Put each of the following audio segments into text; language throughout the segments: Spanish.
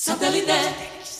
Satellite.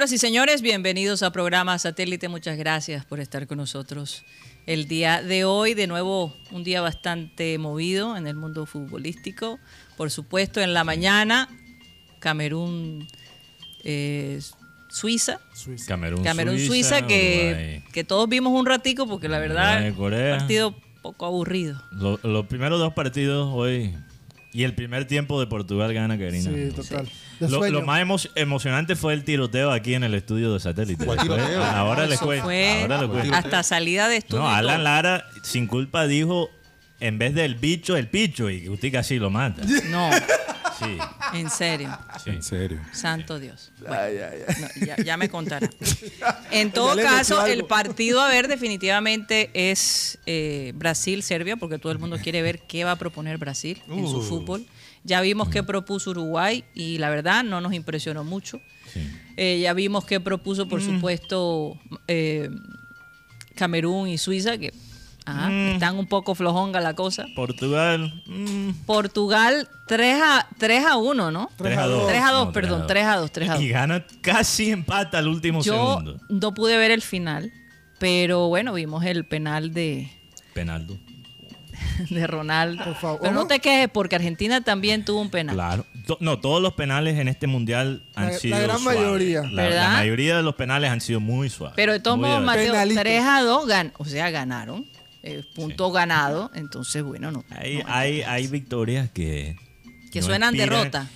Señoras y señores, bienvenidos a programa Satélite. Muchas gracias por estar con nosotros el día de hoy. De nuevo, un día bastante movido en el mundo futbolístico. Por supuesto, en la mañana, Camerún, eh, Suiza. Camerún, Camerún, Suiza, que, que todos vimos un ratico porque la verdad, Uruguay, Corea. partido poco aburrido. Lo- los primeros dos partidos hoy y el primer tiempo de Portugal gana Karina. Sí, total. Lo, más emo- emocionante fue el tiroteo aquí en el estudio de satélite. ¿Cuál Después- tiroteo? ahora les cuento. hasta salida de estudio. No, Alan. Lara, sin culpa, dijo en vez del bicho, el picho, y usted casi lo mata. No, Sí, en serio. sí. En serio. Santo Dios. Bueno, no, ya, ya me contará. En todo caso, el partido a ver definitivamente es eh, Brasil-Serbia, porque todo el mundo quiere ver qué va a proponer Brasil en su fútbol. Ya vimos qué propuso Uruguay y la verdad no nos impresionó mucho. sí. Eh, ya vimos qué propuso, por supuesto, eh, Camerún y Suiza, que ajá, están un poco flojonga la cosa. Portugal, mm, Portugal 3 a, 3 a 1, ¿no? 3 a 2. 3 a 2, No, perdón, 3 a 2, 3 a 2. Y gana casi empata al último Yo segundo. no pude ver el final, pero bueno, vimos el penal de, Penaldo. de Ronaldo. Por favor. Pero no te quejes porque Argentina también tuvo un penal. Claro. No, todos los penales en este mundial han La- la sido gran suaves. mayoría. La, ¿Verdad? la mayoría de los penales han sido muy suaves. Pero de todos modos, Mateo, Penalito. 3 a 2, gan o sea, ganaron. eh, punto ganado. Entonces, bueno, no. hay, no- hay, hay victorias que... Que no suenan inspiran- derrota.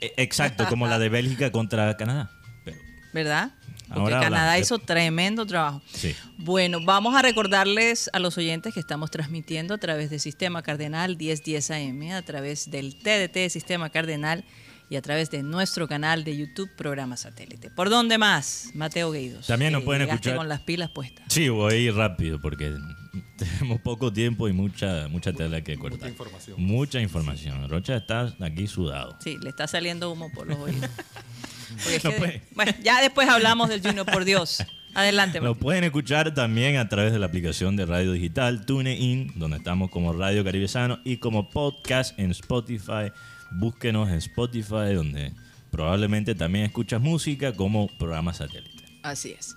Eh, Exacto, como la de Bélgica contra Canadá. Pero, ¿Verdad? Porque Ahora Canadá hablamos. hizo tremendo trabajo. sí. Bueno, vamos a recordarles a los oyentes que estamos transmitiendo a través de Sistema Cardenal 1010 AM, a través del TDT Sistema Cardenal y a través de nuestro canal de YouTube Programa Satélite. ¿Por dónde más, Mateo Gueidos? También nos Que pueden escuchar- con las pilas puestas. Sí, voy rápido porque tenemos poco tiempo y mucha mucha tela que cortar. Mucha información. Mucha información. Rocha está aquí sudado. Sí, le está saliendo humo por los oídos. No puede. bueno, ya después hablamos del Junior, por Dios. Adelante, Lo pueden escuchar también a través de la aplicación de radio digital TuneIn, donde estamos como Radio Caribe Sano y como podcast en Spotify. Búsquenos en Spotify, donde probablemente también escuchas música como programa satélite. Así es.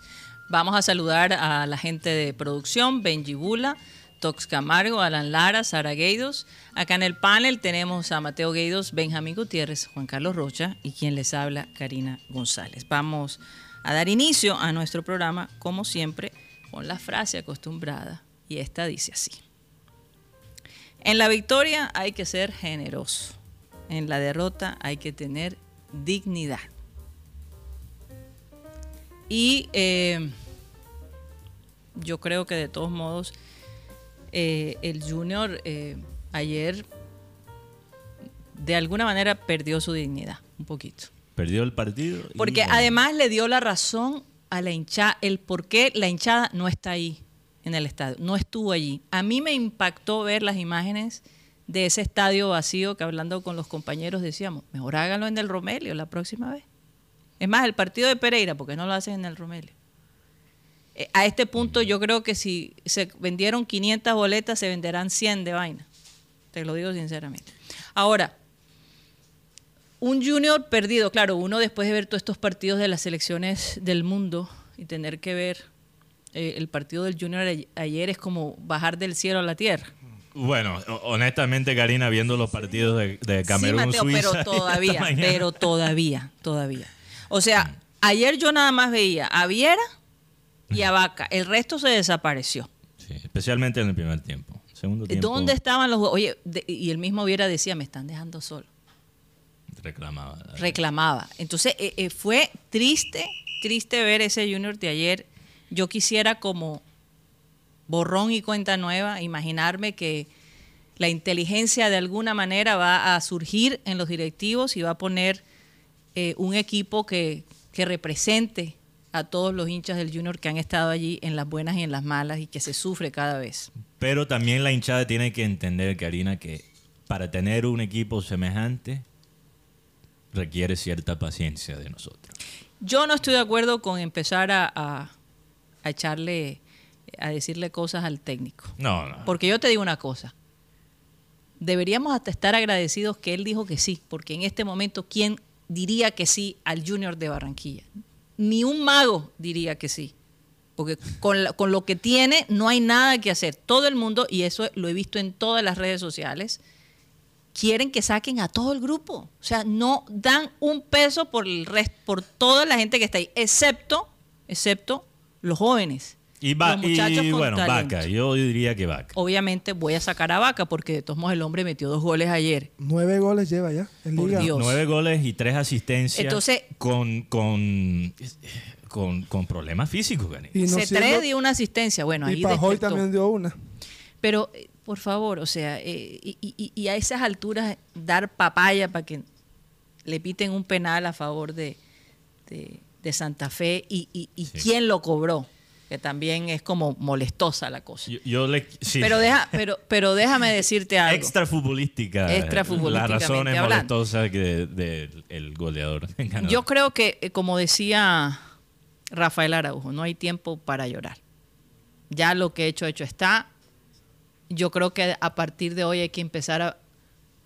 Vamos a saludar a la gente de producción, Benji Bula, Tox Camargo, Alan Lara, Sara Gueidos. Acá en el panel tenemos a Mateo Gueidos, Benjamín Gutiérrez, Juan Carlos Rocha y quien les habla, Karina González. Vamos a dar inicio a nuestro programa, como siempre, con la frase acostumbrada. Y esta dice así. En la victoria hay que ser generoso. En la derrota hay que tener dignidad. Y eh, yo creo que de todos modos eh, el Junior eh, ayer de alguna manera perdió su dignidad, un poquito. Perdió el partido. y, Porque además le dio la razón a la hinchada, el por qué la hinchada no está ahí en el estadio, no estuvo allí. A mí me impactó ver las imágenes de ese estadio vacío que hablando con los compañeros decíamos, mejor háganlo en el Romelio la próxima vez. Es más, el partido de Pereira, porque no lo hacen en el Romelio? Eh, a este punto yo creo que si se vendieron 500 boletas, se venderán 100 de vaina. Te lo digo sinceramente. Ahora, un junior perdido, claro, uno después de ver todos estos partidos de las selecciones del mundo y tener que ver eh, el partido del junior ayer es como bajar del cielo a la tierra. Bueno, ho- honestamente, Karina, viendo los partidos de, de Camerún, sí, Mateo, Suiza. pero todavía, pero todavía, todavía. O sea, Ayer yo nada más veía a Viera y a Vaca. El resto se desapareció. Sí, especialmente en el primer tiempo. Segundo tiempo ¿Dónde estaban los Oye, de- y el mismo Viera decía, me están dejando solo. reclamaba. la- reclamaba. Entonces eh, eh, fue triste, triste ver ese Junior de ayer. Yo quisiera como borrón y cuenta nueva, imaginarme que la inteligencia de alguna manera va a surgir en los directivos y va a poner eh, un equipo que, que represente a todos los hinchas del Junior que han estado allí en las buenas y en las malas y que se sufre cada vez. Pero también la hinchada tiene que entender, Karina, que para tener un equipo semejante requiere cierta paciencia de nosotros. Yo no estoy de acuerdo con empezar a, a- a echarle, a decirle cosas al técnico. No, no. Porque yo te digo una cosa. Deberíamos hasta estar agradecidos que él dijo que sí, porque en este momento, ¿quién diría que sí al Junior de Barranquilla? Ni un mago diría que sí. Porque con, lo que tiene no hay nada que hacer. Todo el mundo, y eso lo he visto en todas las redes sociales, quieren que saquen a todo el grupo. O sea, no dan un peso por el por toda la gente que está ahí, excepto, excepto los jóvenes. Y, va, los muchachos y con bueno, talento. Vaca, yo diría que Vaca. Obviamente voy a sacar a Vaca porque de todos modos el hombre metió dos goles ayer. Nueve goles lleva ya en Por liga. Dios. Nueve goles y tres asistencias. Entonces- con, con, con, con problemas físicos. Y no tres dio una asistencia. Bueno, ahí y Pajoy despertó. también dio una. Pero, eh, por favor, o sea, eh, y, y- y a esas alturas dar papaya para que le piten un penal a favor de, de- de Santa Fe y, y- y Sí. quién lo cobró, que también es como molestosa la cosa. Yo, yo le, sí. Pero, deja, pero, pero déjame decirte algo. Extra futbolística. Extra futbolísticamente Las razones hablando. molestosas que del el goleador. ganador. Yo creo que, eh, como decía Rafael Araujo, no hay tiempo para llorar. Ya lo que hecho, hecho está. Yo creo que a partir de hoy hay que empezar a,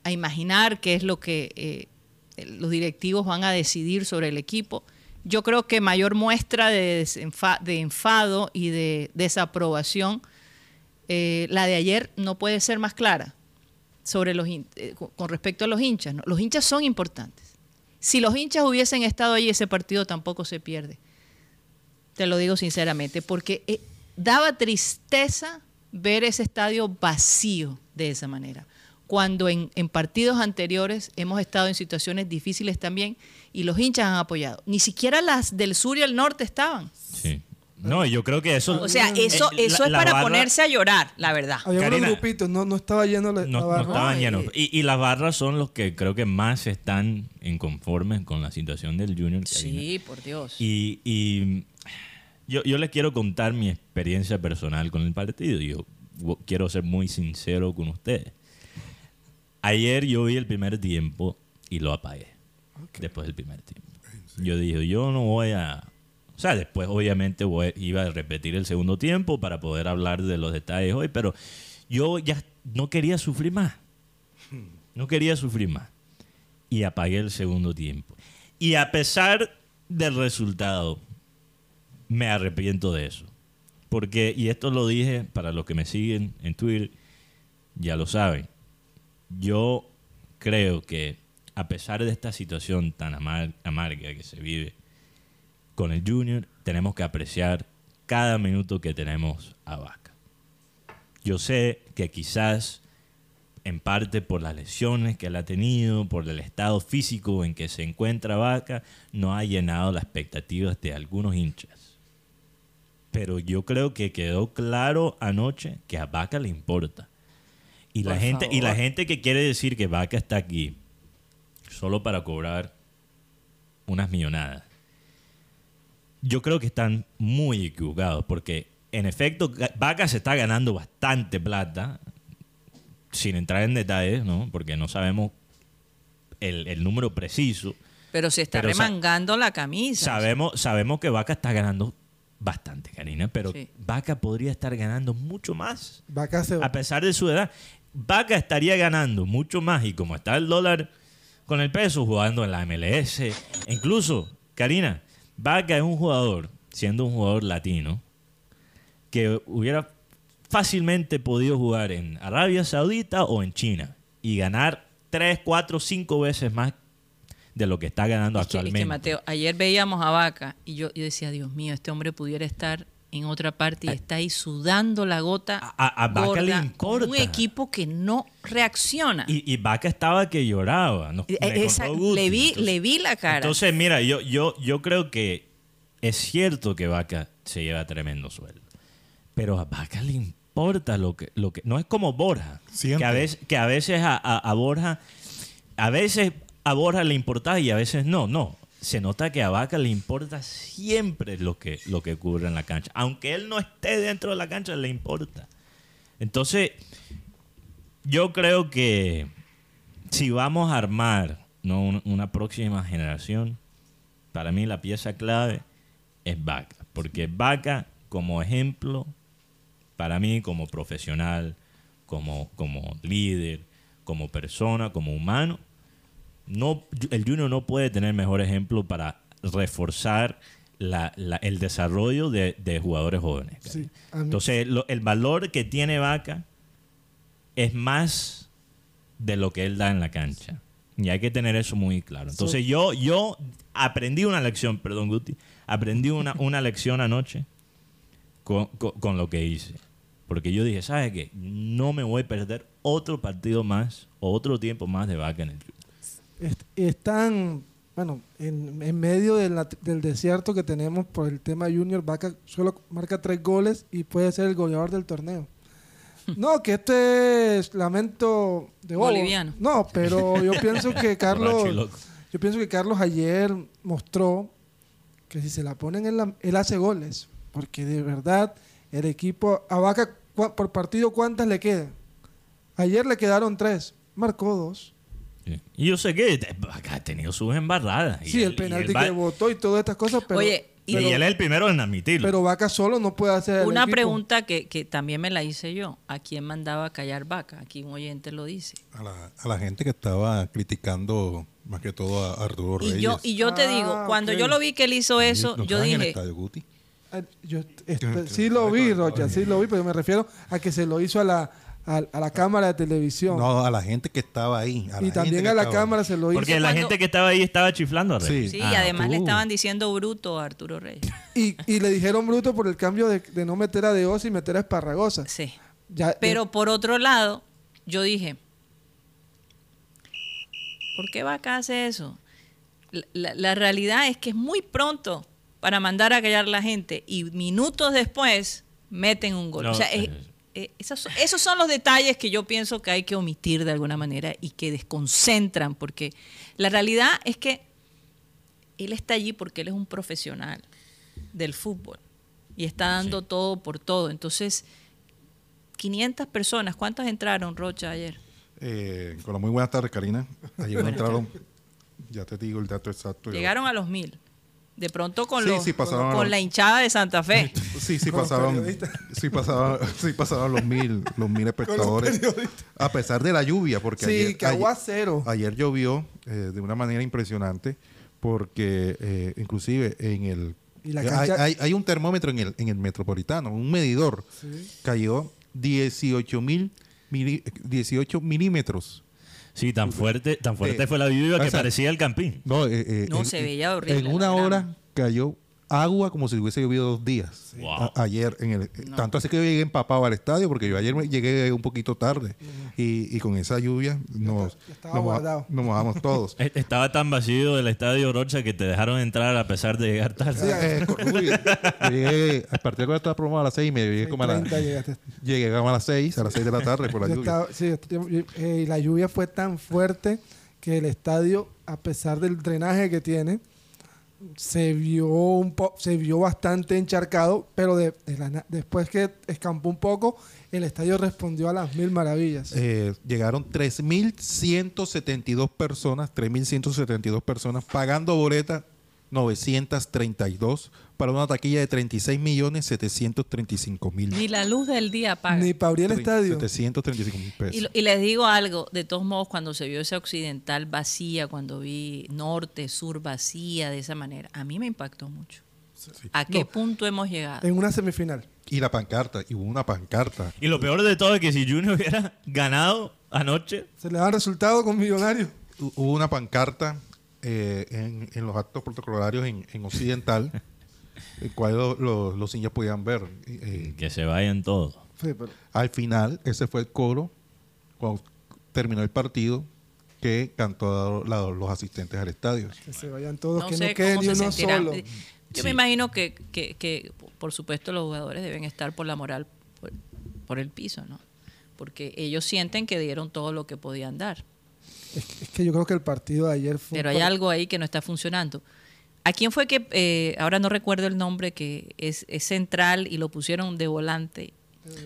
a imaginar qué es lo que eh, los directivos van a decidir sobre el equipo. Yo creo que mayor muestra de, de enfado y de desaprobación, eh, la de ayer no puede ser más clara sobre los eh, con- respecto a los hinchas. Los hinchas son importantes. Si los hinchas hubiesen estado ahí, ese partido tampoco se pierde. Te lo digo sinceramente, porque eh, daba tristeza ver ese estadio vacío de esa manera. Cuando en, en partidos anteriores hemos estado en situaciones difíciles también y los hinchas han apoyado. Ni siquiera las del sur y el norte estaban. Sí. No, y yo creo que eso. O sea, eso, eh, eso la- es la para barra ponerse a llorar, la verdad. Había Karina, unos grupitos, no, no estaba lleno la, la No, no barra. estaban No, llenos. eh, Y, y las barras son los que creo que más están inconformes con la situación del Junior. Karina. Sí, por Dios. Y, y yo, yo les quiero contar mi experiencia personal con el partido. Yo quiero ser muy sincero con ustedes. Ayer yo vi el primer tiempo y lo apagué. Después del primer tiempo. Yo dije, yo no voy a... O sea, después obviamente voy- iba a repetir el segundo tiempo para poder hablar de los detalles hoy, pero yo ya no quería sufrir más. No quería sufrir más. Y apagué el segundo tiempo. Y a pesar del resultado, me arrepiento de eso. Porque, y esto lo dije para los que me siguen en Twitter, ya lo saben. Yo creo que a pesar de esta situación tan amar- amarga que se vive con el Junior, tenemos que apreciar cada minuto que tenemos a Vaca. Yo sé que quizás en parte por las lesiones que él ha tenido, por el estado físico en que se encuentra Vaca, no ha llenado las expectativas de algunos hinchas. Pero yo creo que quedó claro anoche que a Vaca le importa. Y la, gente, y la gente que quiere decir que Vaca está aquí solo para cobrar unas millonadas, yo creo que están muy equivocados, porque en efecto Vaca se está ganando bastante plata, sin entrar en detalles, ¿no? porque no sabemos el, el número preciso. Pero se está Pero sa- remangando la camisa. Sabemos, sabemos que Vaca está ganando bastante, Karina, pero Sí. Vaca podría estar ganando mucho más. Vaca se A pesar de su edad, Vaca estaría ganando mucho más y como está el dólar con el peso jugando en la MLS, incluso, Karina, Vaca es un jugador, siendo un jugador latino, que hubiera fácilmente podido jugar en Arabia Saudita o en China y ganar 3, 4, 5 veces más de lo que está ganando Es que, es actualmente. que, Mateo, ayer veíamos a Vaca y yo, yo decía, Dios mío, este hombre pudiera estar en otra parte y está ahí sudando la gota. A- a- Vaca le importa. Un equipo que no reacciona. Y, y Vaca estaba que lloraba. ¿no? Eh, esa- le, vi, Entonces- le vi la cara. Entonces, mira, yo, yo, yo creo que es cierto que Vaca se lleva tremendo sueldo. Pero a Vaca le importa lo que... Lo que no es como Borja. Siempre. Que a veces, que a, veces a, a- a Borja... A veces a Borja le importa y a veces no. No. Se nota que a Vaca le importa siempre lo que, lo que ocurre en la cancha. Aunque él no esté dentro de la cancha, le importa. Entonces, yo creo que si vamos a armar ¿no? Un- una próxima generación, para mí la pieza clave es Vaca. Porque Vaca, como ejemplo, para mí como profesional, como, como líder, como persona, como humano, no, el Junior no puede tener mejor ejemplo para reforzar la- la- el desarrollo de, de jugadores jóvenes. Sí, Entonces, lo- el valor que tiene Vaca es más de lo que él da en la cancha. Y hay que tener eso muy claro. Entonces, yo, yo aprendí una lección, perdón, Guti, aprendí una, una lección anoche con, con- con lo que hice. Porque yo dije, ¿sabes qué? No me voy a perder otro partido más o otro tiempo más de Vaca en el Junior. Est- están, bueno, en, en medio de la- del desierto que tenemos por el tema Junior, Vaca solo marca tres goles y puede ser el goleador del torneo. No, que este es lamento de bobo. Boliviano. No, pero yo pienso que Carlos, yo pienso que Carlos ayer mostró que si se la ponen él, la- él hace goles, porque de verdad el equipo a Vaca por partido cuántas le quedan. Ayer le quedaron tres, marcó dos. Sí. Y yo sé que ha tenido sus embarradas. Y Sí, él- el y penalti que votó y todas estas cosas, pero, Oye, y, pero, y él es el primero en admitirlo. pero Vaca solo no puede hacer el Una equipo. pregunta que, que también me la hice yo. ¿A quién mandaba a callar Vaca? Aquí un oyente lo dice. A la, a la gente que estaba criticando más que todo a Arturo Reyes. Y yo, y yo te Ah, digo, cuando yo lo vi que él hizo eso, ¿No yo estaban en el dije, estadio Guti? Ah, yo, este, sí lo vi, Rocha, sí lo vi, pero me refiero a que se lo hizo a la, a, a la cámara de televisión. No, a la gente que estaba ahí. a la y también a la ahí. cámara se lo hizo. Porque la cuando- gente que estaba ahí estaba chiflando a Reyes. Sí. sí, Ah, y además le estaban diciendo bruto a Arturo Reyes. Y, y le dijeron bruto por el cambio de, de no meter a Deos y meter a Esparragosa. Sí. Ya, Pero por otro lado, yo dije, ¿por qué Vaca hace eso? La, la- la realidad es que es muy pronto para mandar a callar a la gente y minutos después meten un gol. No, o sea, es- eh, esos, son- esos son los detalles que yo pienso que hay que omitir de alguna manera y que desconcentran, porque la realidad es que él está allí porque él es un profesional del fútbol y está dando todo por todo. Entonces, 500 personas, ¿cuántas entraron, Rocha, ayer? Eh, con la muy buenas tardes, Karina. Ayer no entraron, ya te digo el dato exacto. Llegaron a los mil. De pronto con, Sí, los- sí, pasaron a con la hinchada de Santa Fe. Sí, sí pasaron, sí pasaron, sí pasaron los mil, los mil espectadores. A pesar de la lluvia, porque Sí, ayer, que ayer- aguacero. ayer llovió eh, de una manera impresionante, porque eh, inclusive en el Y la hay, hay- hay un termómetro en el, en el metropolitano, un medidor, cayó 18 mil 18 milímetros. Sí, tan fuerte, tan fuerte fue la lluvia que O sea, parecía el campín. No, eh, eh, No, se veía horrible En una hora cayó agua como si hubiese llovido dos días. Wow. A- ayer, en el, tanto así que yo llegué empapado al estadio, porque yo ayer me- llegué un poquito tarde. y, y con esa lluvia nos, nos, moja- guardado. nos mojamos todos. Estaba tan vacío el estadio Rocha que te dejaron entrar a pesar de llegar tarde. Eh, con- uy, yo llegué, a partir de que estaba programado a las seis y media, llegué como a, la- 30 llegaste. llegué como a las seis, a las seis de la tarde por la Yo lluvia. estaba- sí, este tiempo- yo- eh, y la lluvia fue tan fuerte que el estadio, a pesar del drenaje que tiene, se vio un po- se vio bastante encharcado, pero de- la después que escampó un poco, el estadio respondió a las mil maravillas. Eh, llegaron 3.172 personas, 3.172 personas pagando boleta 932 para una taquilla de 36 millones 735 mil. Ni la luz del día apaga. Ni para abrir el estadio. 735 mil pesos. Y, les digo algo, de todos modos, cuando se vio esa occidental vacía, cuando vi norte, sur vacía de esa manera, a mí me impactó mucho. ¿A qué No. punto hemos llegado? En una semifinal. Y la pancarta, y hubo una pancarta. Y lo peor de todo es que si Junior hubiera ganado anoche, Se le da resultado con Millonarios. Hu- Hubo una pancarta eh, en, en los actos protocolarios en, en Occidental, el cual lo- lo- los niños podían ver. Eh, Que se vayan todos. Sí, pero- al final, ese fue el coro, cuando terminó el partido, que cantó la- los asistentes al estadio. que se vayan todos, no que sé no quede cómo ni se uno sentirán. solo. Yo Sí. me imagino que, que, que, por supuesto, los jugadores deben estar por la moral, por, por el piso, ¿no? Porque ellos sienten que dieron todo lo que podían dar. Es, es que yo creo que el partido de ayer fue. Pero hay algo ahí que no está funcionando. ¿A quién fue que, eh, ahora no recuerdo el nombre, que es, es central y lo pusieron de volante,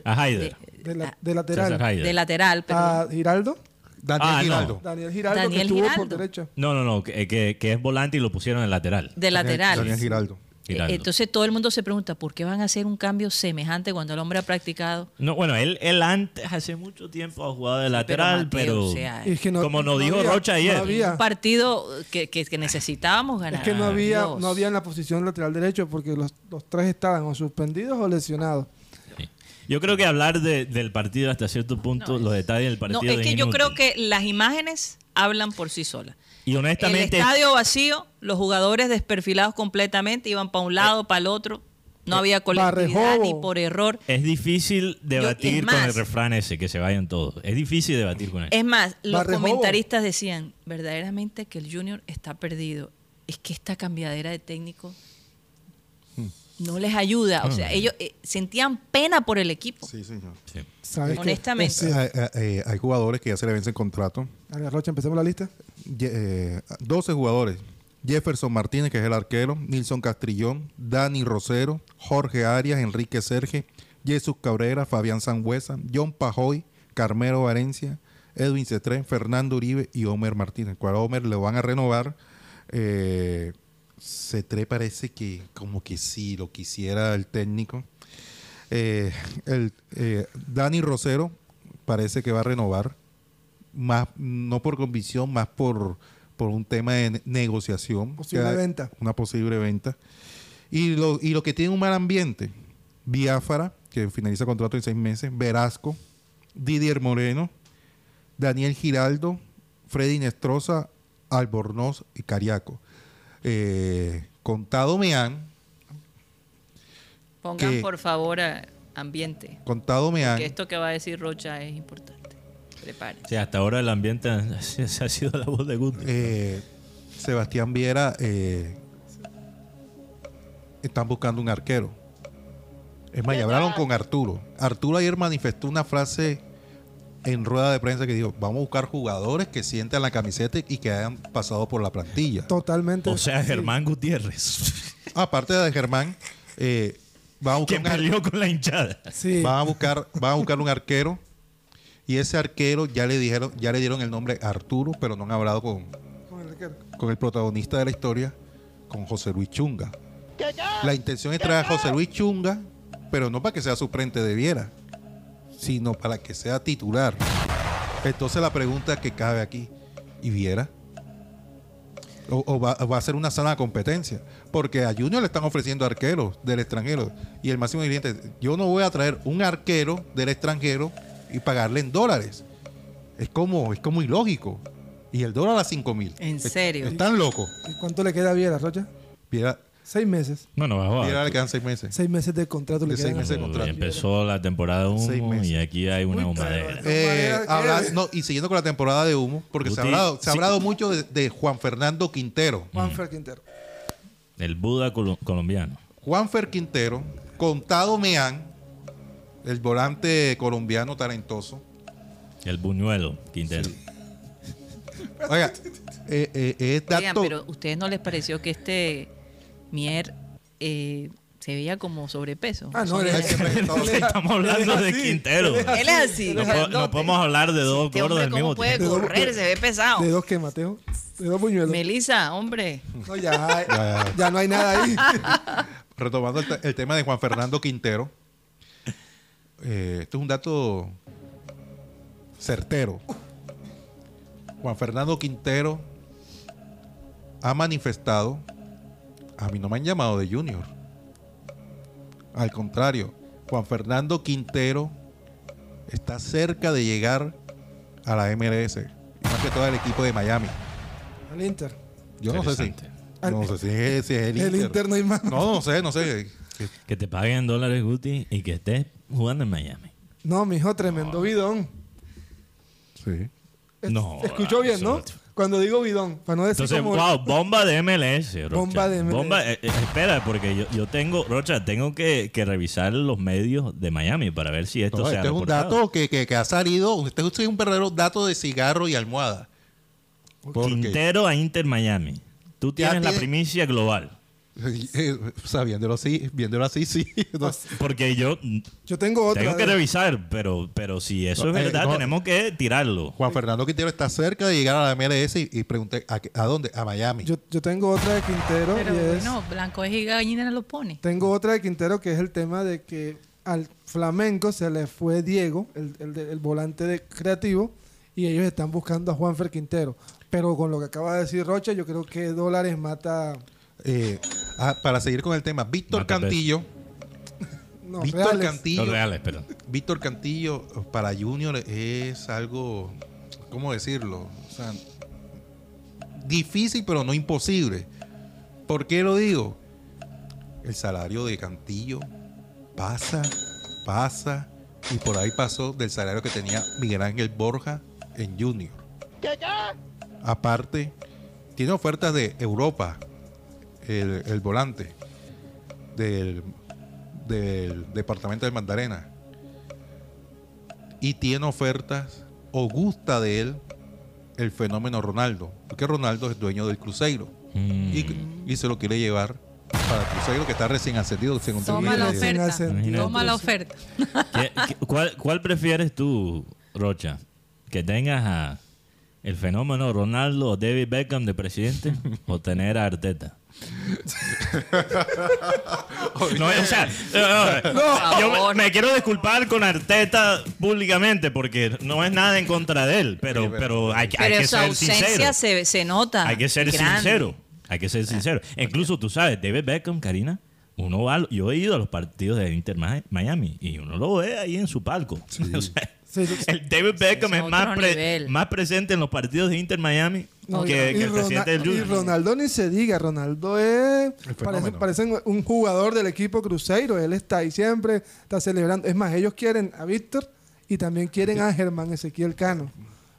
A Haider. de, la- de lateral. Haider. de lateral, pero A Giraldo. Daniel Ah, no. Giraldo. Daniel Giraldo, Daniel que estuvo Giraldo. por derecha. No, no, no, que, que- que es volante y lo pusieron en lateral. de lateral. Daniel Giraldo. Giraldo. Entonces todo el mundo se pregunta, ¿por qué van a hacer un cambio semejante cuando el hombre ha practicado? No, bueno, él, él antes, hace mucho tiempo, ha jugado de lateral, Mateo, pero, o sea, Y es que no- como nos no dijo había- Rocha ayer. no había. un partido que, que- que necesitábamos ganar. Es que no había, Dios. no había en la posición lateral derecho porque los, los tres estaban o suspendidos o lesionados. Yo creo que hablar de- del partido hasta cierto punto, los detalles del partido No, es que yo creo que las imágenes hablan por sí solas. Y El honestamente, estadio vacío, los jugadores desperfilados completamente, iban para un lado, para el otro. No eh, había colectividad ni por error. es difícil debatir es con el refrán ese, que se vayan todos. Es difícil debatir con él. Es más, los Barrejobo. comentaristas decían verdaderamente que el Junior está perdido. Es que esta cambiadera de técnico no les ayuda. O sea, Ah. ellos eh, sentían pena por el equipo. Sí, señor. Sí. Honestamente. Eh, eh, eh, hay jugadores que ya se le vencen contrato. Dale, Rocha, empecemos la lista. Eh, 12 jugadores. Jefferson Martínez, que es el arquero, Nilson Castrillón, Dani Rosero, Jorge Arias, Enrique Serge, Jesús Cabrera, Fabián Sangüesa, John Pajoy, Carmelo Valencia, Edwin Cetrén, Fernando Uribe y Homer Martínez. Cual Homer le van a renovar. Eh, Cetré parece que como que sí lo quisiera el técnico. Eh, el, eh, Dani Rosero parece que va a renovar más no por convicción, más por, por un tema de ne- negociación. Posible Que venta. Una posible venta. Y lo, y lo que tiene un mal ambiente, Biafara, que finaliza contrato en seis meses, Verasco, Didier Moreno, Daniel Giraldo, Freddy Nestroza, Albornoz y Cariaco. Eh, contado Meán, Pongan que- por favor a ambiente. contado Meán, Que esto que va a decir Rocha es importante. Prepárense. Sí, hasta ahora el ambiente ha, se ha sido la voz de Guti. eh, Sebastián Viera, eh, están buscando un arquero. Es más, ya hablaron con Arturo. Arturo ayer manifestó una frase en rueda de prensa que dijo, vamos a buscar jugadores que sientan la camiseta y que hayan pasado por la plantilla. Totalmente. o sea, sí. Germán Gutiérrez, Aparte de Germán, eh, van a que buscar un ar- peleó con la hinchada. Sí. van a buscar, van a buscar un arquero. Y ese arquero ya le dijeron, ya le dieron el nombre Arturo, pero no han hablado con, Con el arquero. con el protagonista de la historia, con José Luis Chunga. La intención es traer a José Luis Chunga, pero no para que sea suplente de Viera, sino para que sea titular. Entonces la pregunta que cabe aquí, ¿y Viera? ¿O, o va, va a ser una sana competencia? Porque a Junior le están ofreciendo arqueros del extranjero. Y el máximo dirigente, yo no voy a traer un arquero del extranjero y pagarle en dólares. Es como, es como ilógico. Y el dólar a 5 mil. ¿En serio? Están locos. ¿Y cuánto le queda a Viera, Rocha? Viera, Seis meses. Bueno, bajó. Viera le quedan 6 meses. Seis meses de contrato le De seis meses de Pero contrato. Empezó la temporada de Seis humo y aquí hay una humadera. Eh, habla- no, y siguiendo con la temporada de humo, porque se ha hablado, se ha sí. hablado mucho de, de Juan Fernando Quintero. Juanfer Quintero. El Buda colo- colombiano. Juanfer Quintero, Contado Meán, el volante colombiano talentoso. El Buñuelo Quintero. Oiga, eh, eh, es Oigan, dato- pero ¿ustedes no les pareció que este Mier eh, se veía como sobrepeso? Ah, no, estamos hablando de Quintero. Él es así. No, no podemos hablar de dos Este gordos cómo mismo puede tiempo. tiempo. correr, se ve pesado. De dos que Mateo. De dos buñuelos. Melissa, hombre. No, ya, Ya, ya. ya no hay nada ahí. retomando el tema de Juan Fernando Quintero, eh, esto es un dato certero. Juan Fernando Quintero ha manifestado, a mí no me han llamado de junior. Al contrario, Juan Fernando Quintero está cerca de llegar a la MLS, y más que todo al equipo de Miami. Al Inter. Yo no sé si. No sé si es, si es el, El Inter. Inter no hay más. No, no sé, no sé. Que- te paguen en dólares, Guti, y que estés jugando en Miami. No, mijo, tremendo bidón. Sí. Es- No, Escuchó bien, ¿no? Cuando digo bidón, para no decir Entonces, como... wow, bomba de MLS. Rocha. Bomba de MLS. Bomba, eh, eh, espera, porque yo, yo tengo, Rocha, tengo que, que revisar los medios de Miami para ver si esto No, se ha este es un dato que, que, que ha salido. Este es un verdadero dato de cigarro y almohada. Quintero a Inter Miami. Tú tienes la primicia global. eh, o sea, viéndolo así, viéndolo así, sí. No, Porque yo Yo tengo otra. tengo que de- revisar, pero, pero si eso No, es eh, verdad, no. tenemos que tirarlo. Juan Fernando Quintero está cerca de llegar a la MLS y, y pregunté, ¿a, qué- a dónde? A Miami. Yo, yo tengo otra de Quintero Pero y es... bueno, Blanco es y gallina lo pone. Tengo otra de Quintero que es el tema de que al Flamenco se le fue Diego, el, el el volante de creativo, y ellos están buscando a Juanfer Quintero. Pero con lo que acaba de decir Rocha, yo creo que dólares mata... Eh, ah, para seguir con el tema, Víctor Cantillo. No, Víctor reales. Cantillo. Reales. Víctor Cantillo para Junior es algo, ¿cómo decirlo? O sea, difícil pero no imposible. ¿Por qué lo digo? El salario de Cantillo pasa, pasa y por ahí pasó del salario que tenía Miguel Ángel Borja en Junior. Aparte, tiene ofertas de Europa, el, el volante del, del departamento del Magdalena. Y tiene ofertas o gusta de él el fenómeno Ronaldo. Porque Ronaldo es dueño del Cruzeiro. Mm. Y, y se lo quiere llevar para el Cruzeiro que está recién ascendido. según Toma la oferta. ascendido. Toma la oferta. ¿Qué- qué- cuál, cuál prefieres tú, Rocha? ¿Que tengas a el fenómeno Ronaldo o David Beckham de presidente o tener a Arteta? no, o sea, no, no, yo me, me quiero disculpar con Arteta públicamente porque no es nada en contra de él, pero, Sí, pero- pero hay, que- hay Pero que su ser ausencia sincero. se, se nota. Hay que ser grande. sincero. Hay que ser sincero. Incluso tú sabes, David Beckham, Karina, uno va, a- yo he ido a los partidos de Inter Mi- Miami y uno lo ve ahí en su palco. O sea, Sí, sí, sí. el David Beckham es es, más, pre- más presente en los partidos de Inter Miami No, que, y- que el presidente del Rona- y. Ronaldo ni se diga, Ronaldo es parece un jugador del equipo Cruzeiro, él está ahí siempre, está celebrando. Es más, ellos quieren a Víctor y también quieren a Germán Ezequiel Cano.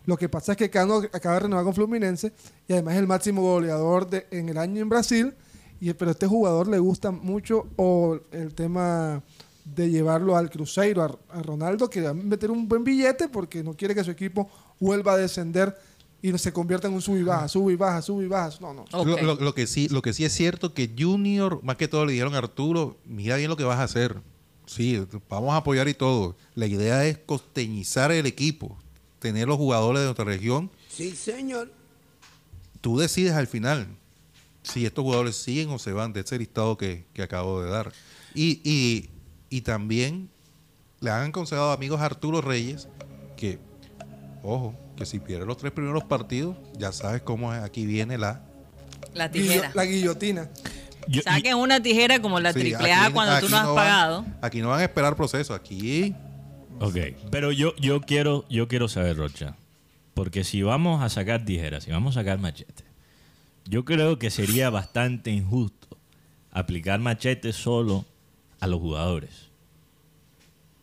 Lo que pasa es que Cano acaba de renovar con Fluminense y además es el máximo goleador de, en el año en Brasil, y, pero a este jugador le gusta mucho o el tema de llevarlo al Cruzeiro, a, a Ronaldo, que va a meter un buen billete porque no quiere que su equipo vuelva a descender y se convierta en un sub y baja, sub y baja, sub y baja. No, no. Lo, lo- lo que sí, lo que sí es cierto que Junior, más que todo le dijeron a Arturo, mira bien lo que vas a hacer. Sí, vamos a apoyar y todo. La idea es costeñizar el equipo, tener los jugadores de nuestra región. Sí, señor. Tú decides al final si estos jugadores siguen o se van de ese listado que, que acabo de dar. Y, y, y también le han aconsejado a amigos a Arturo Reyes que, ojo, que si pierde los tres primeros partidos, ya sabes cómo es, aquí viene la La Guillo- tijera. la guillotina. Yo- y- Saquen una tijera como la Sí, triple A cuando tú no has van- pagado. aquí no van a esperar proceso, aquí ok, pero yo, yo, quiero, yo quiero saber, Rocha, porque si vamos a sacar tijeras, si vamos a sacar machete, yo creo que sería bastante injusto aplicar machete solo a los jugadores.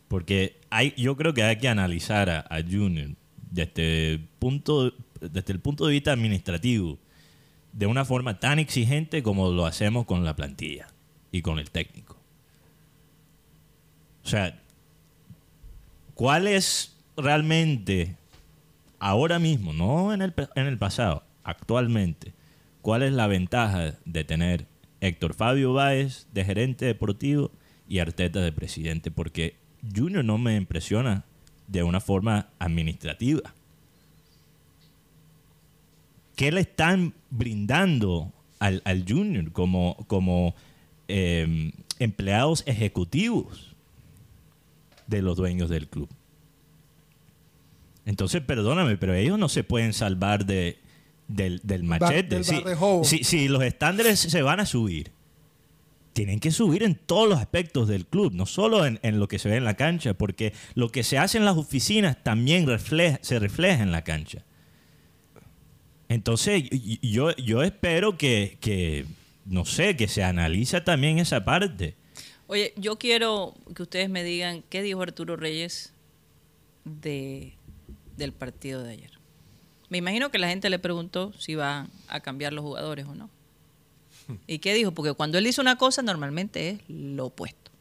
Porque hay, yo creo que hay que analizar a, a Junior punto, desde el punto de vista administrativo de una forma tan exigente como lo hacemos con la plantilla y con el técnico. O sea, ¿cuál es realmente ahora mismo, no en el, en el pasado, actualmente, cuál es la ventaja de tener Héctor Fabio Báez de gerente deportivo y Arteta de presidente? Porque Junior no me impresiona de una forma administrativa. ¿Qué le están brindando al, al Junior como, como eh, empleados ejecutivos de los dueños del club? Entonces, perdóname, pero ellos no se pueden salvar de, del, del machete. del si- si los estándares se van a subir, tienen que subir en todos los aspectos del club, no solo en, en lo que se ve en la cancha, porque lo que se hace en las oficinas también se refleja en la cancha. Entonces, yo, yo espero que, que, no sé, que se analice también esa parte. Oye, yo quiero que ustedes me digan qué dijo Arturo Reyes de, del partido de ayer. Me imagino que la gente le preguntó si van a cambiar los jugadores o no. ¿Y qué dijo? Porque cuando él dice una cosa, normalmente es lo opuesto.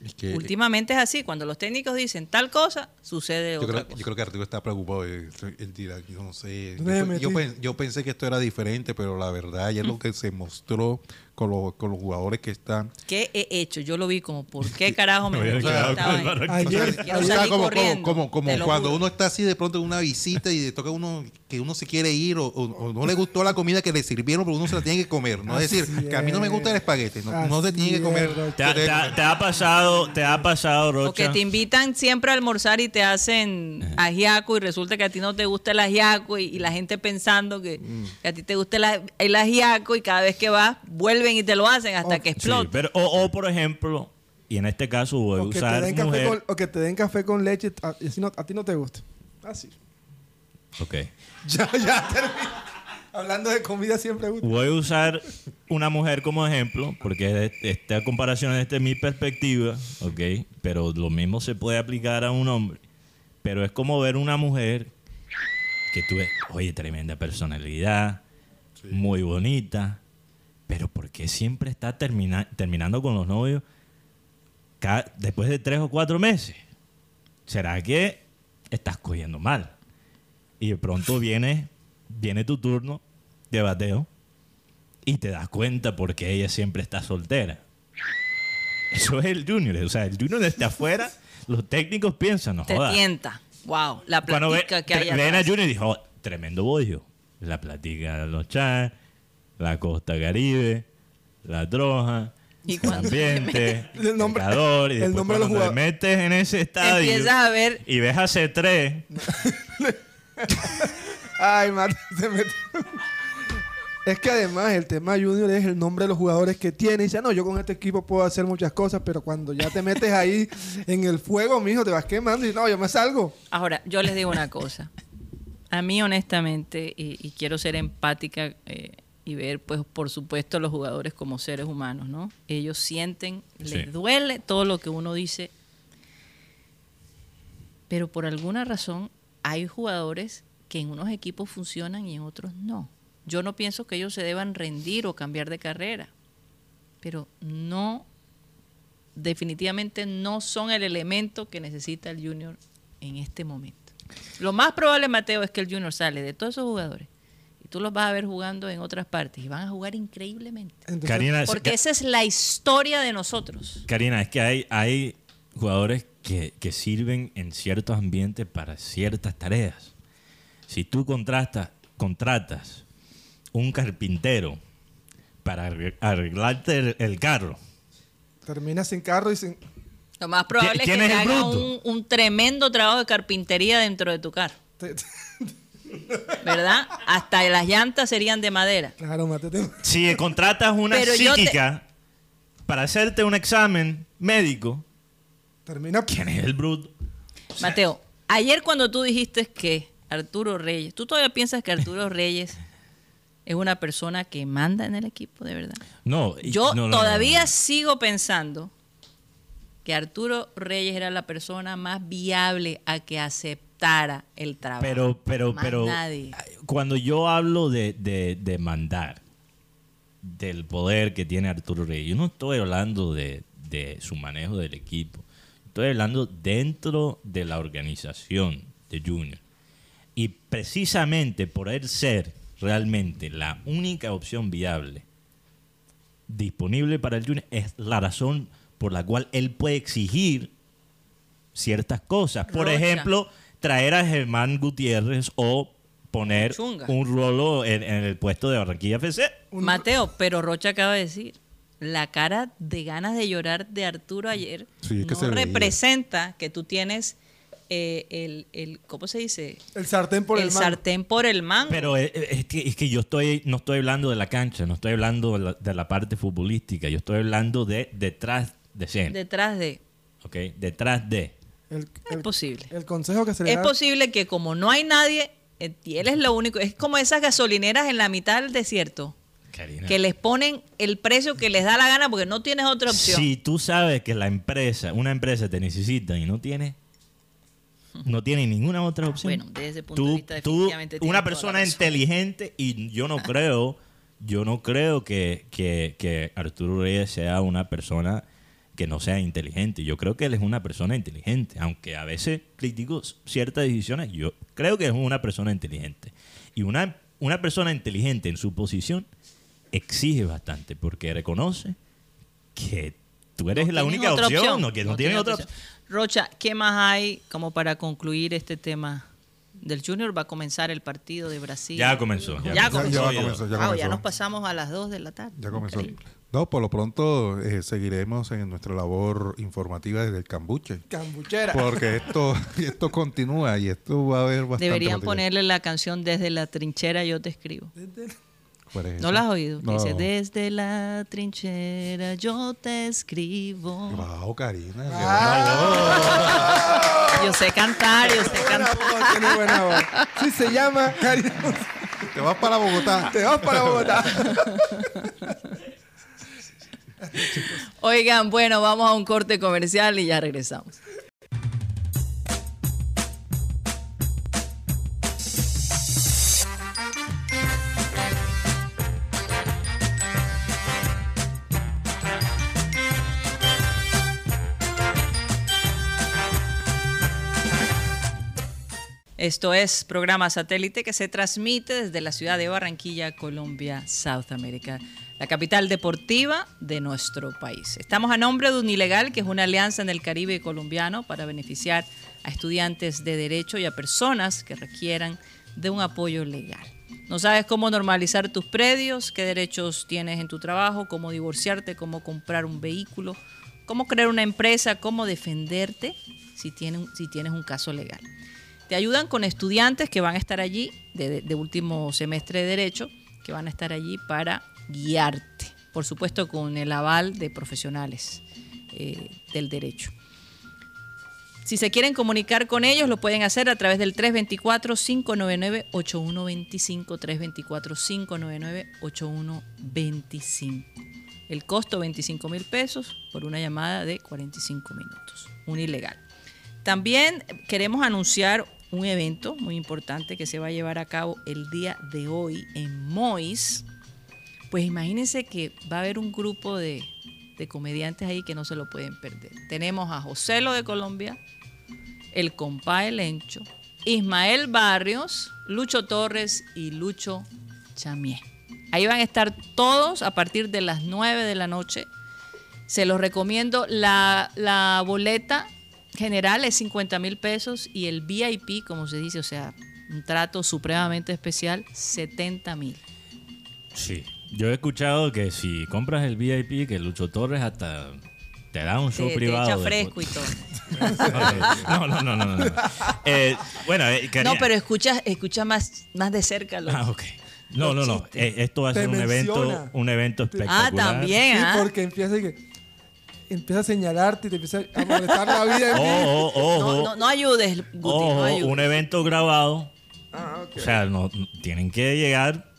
Es que- Últimamente es así. Cuando los técnicos dicen tal cosa, sucede Yo otra creo, cosa. yo creo que Arturo está preocupado. Él, dirá, yo no sé. Yo, ¿Dónde me yo pensé que esto era diferente, pero la verdad, ayer lo que se mostró con, los- con los jugadores que están. ¿Qué he hecho? Yo lo vi como, ¿por qué carajo me Me como, como, como, te como lo cuando juro. uno está así de pronto en una visita y le toca a uno que uno se quiere ir o, o- o no le gustó la comida que le sirvieron, pero uno se la tiene que comer. No es decir, que a mí no me gusta el espagueti. No, no se tiene que comer. es, ¿Te, ha- te te pasado, te ha pasado, O que Rocha? te invitan siempre a almorzar y te hacen ajiaco y resulta que a ti no te gusta el ajiaco y, y la gente pensando que, Mm. que a ti te gusta el, el ajiaco y cada vez que vas vuelven y te lo hacen hasta que Sí, explota. pero, o, o, por ejemplo, y en este caso voy a O que, usar café mujer. con, o que te den café con leche a, y así no- a ti no te gusta. Así. Ok. Ya, ya terminé. Hablando de comida siempre gusta. Voy a usar una mujer como ejemplo, porque de- esta comparación es de mi perspectiva, ¿ok? Pero lo mismo se puede aplicar a un hombre. Pero es como ver una mujer que tú ves, oye, tremenda personalidad, muy bonita, pero ¿por qué siempre está termina- terminando con los novios después de tres o cuatro meses? ¿Será que estás cogiendo mal? Y de pronto viene, viene tu turno de bateo y te das cuenta porque ella siempre está soltera. Eso es el junior. O sea, el junior desde afuera, los técnicos piensan, no te tienta. Wow, la Cuando ve, platica que hay ven a. Junior y dijo, "Oh, tremendo bollo. La platica de los chats, la costa caribe, la droga, Y cuando ambiente, El el nombre- y el nombre de los cuando te jugadores. metes en ese estadio Empiezas a ver y ves a C3, Ay, Marta, se metió. Es que además el tema Junior es el nombre de los jugadores que tiene. Y dice, no, yo con este equipo puedo hacer muchas cosas, pero cuando ya te metes ahí en el fuego, mijo, te vas quemando y no, yo me salgo. Ahora, yo les digo una cosa. A mí, honestamente, y, y quiero ser empática eh, y ver, pues, por supuesto, a los jugadores como seres humanos, ¿no? Ellos sienten, Sí. les duele todo lo que uno dice, pero por alguna razón hay jugadores que en unos equipos funcionan y en otros no. Yo no pienso que ellos se deban rendir o cambiar de carrera, pero no, definitivamente no son el elemento que necesita el junior en este momento. Lo más probable, Mateo, es que el junior sale de todos esos jugadores tú los vas a ver jugando en otras partes y van a jugar increíblemente. Entonces, Karina, Porque esa es la historia de nosotros. Karina, es que hay, hay jugadores que, que sirven en ciertos ambientes para ciertas tareas. Si tú contrastas, contratas un carpintero para arre- arreglarte el, el carro, terminas sin carro y sin. Lo más probable es que ¿Quién te es el haga un, un tremendo trabajo de carpintería dentro de tu carro, ¿verdad? Hasta las llantas serían de madera. claro, mátete. si contratas una Pero yo te- psíquica para hacerte un examen médico, Termina. ¿quién es el bruto? Mateo, ayer cuando tú dijiste que Arturo Reyes, ¿tú todavía piensas que Arturo Reyes es una persona que manda en el equipo, de verdad? No, Yo no, no, no, todavía no. sigo pensando que Arturo Reyes era la persona más viable a que aceptara el trabajo. Pero, pero, Más pero, nadie. cuando yo hablo de, de, de mandar, del poder que tiene Arturo Reyes, yo no estoy hablando de, de su manejo del equipo. Estoy hablando dentro de la organización de Junior. Y precisamente por él ser realmente la única opción viable disponible para el Junior es la razón por la cual él puede exigir ciertas cosas. Por Rocha. ejemplo, traer a Germán Gutiérrez o poner Chunga. un rolo en, en el puesto de Barranquilla FC. Mateo, pero Rocha acaba de decir, la cara de ganas de llorar de Arturo ayer Sí, es que no se veía. representa que tú tienes eh, el, el, ¿cómo se dice? El sartén por el, el mango. sartén por el mango. Pero es, es que, es que yo estoy, no estoy hablando de la cancha, no estoy hablando de la, de la parte futbolística, yo estoy hablando de detrás de escena, detrás de... ¿ok? Detrás de. El, Es posible. el consejo que se le Es da. posible que como no hay nadie eh, y él es lo único, es como esas gasolineras en la mitad del desierto, Karina. que les ponen el precio que les da la gana porque no tienes otra opción. Si tú sabes que la empresa, una empresa te necesita y no tiene, no tiene ninguna otra opción. Bueno, desde ese punto tú, de vista tú, definitivamente una toda la persona inteligente y yo no creo, yo no creo que, que, que Arturo Reyes sea una persona que no sea inteligente. Yo creo que él es una persona inteligente, aunque a veces critico ciertas decisiones, yo creo que es una persona inteligente. Y una, una persona inteligente en su posición exige bastante porque reconoce que tú eres No la única otra opción, no, que no, tienes otra opción. Rocha, ¿qué más hay como para concluir este tema del Junior? Va a comenzar el partido de Brasil. Ya comenzó. Ya, Ya- comenzó. ya comenzó, ya comenzó. nos pasamos a las 2 de la tarde. Ya comenzó. Increíble. No, por lo pronto eh, seguiremos en nuestra labor informativa desde el cambuche. Cambuchera. Porque esto, esto continúa y esto va a haber bastante. Deberían material. ponerle la canción Desde la trinchera yo te escribo. ¿Cuál es ¿No la has oído? No. Dice, desde la trinchera yo te escribo. Wow, Karina. Yo sé cantar, yo sé cantar. voz, tiene buena voz. Sí, se llama Cari- Te vas para Bogotá. Te vas para Bogotá. Oigan, bueno, vamos a un corte comercial y ya regresamos. Esto es programa satélite que se transmite desde la ciudad de Barranquilla, Colombia, South America, la capital deportiva de nuestro país. Estamos a nombre de Unilegal, que es una alianza en el Caribe colombiano para beneficiar a estudiantes de derecho y a personas que requieran de un apoyo legal. No sabes cómo normalizar tus predios, qué derechos tienes en tu trabajo, cómo divorciarte, cómo comprar un vehículo, cómo crear una empresa, cómo defenderte si tienes, si tienes un caso legal. Te ayudan con estudiantes que van a estar allí de, de último semestre de Derecho, que van a estar allí para guiarte. Por supuesto, con el aval de profesionales eh, del derecho. Si se quieren comunicar con ellos, lo pueden hacer a través del 324-599-8125. 324-599-8125. El costo 25 mil pesos por una llamada de 45 minutos. Un ilegal. También queremos anunciar un evento muy importante que se va a llevar a cabo el día de hoy en Mois. Pues imagínense que va a haber un grupo de, de comediantes ahí que no se lo pueden perder. Tenemos a José Lo de Colombia, el compa El Encho, Ismael Barrios, Lucho Torres y Lucho Chamié. Ahí van a estar todos a partir de las 9 de la noche. Se los recomiendo. La, la boleta general es 50 mil pesos y el VIP, como se dice, o sea, un trato supremamente especial, 70 mil. Sí. Yo he escuchado que si compras el VIP, que Lucho Torres hasta te da un show Te, te privado. echa de- fresco y todo. No, no, no, no. no. Eh, bueno, eh, Karina- No, pero escucha, escucha más, más de cerca los, Ah, ok. No, no, no. Eh, esto va a Te ser un evento, un evento espectacular. Ah, también, Sí, ¿ah? porque empieza que empieza a señalarte y te empieza a molestar la vida. en ti. Ojo, ojo. No, no, no ayudes, Guti, no ayudes. un evento grabado. Ah, ok. O sea, no, tienen que llegar.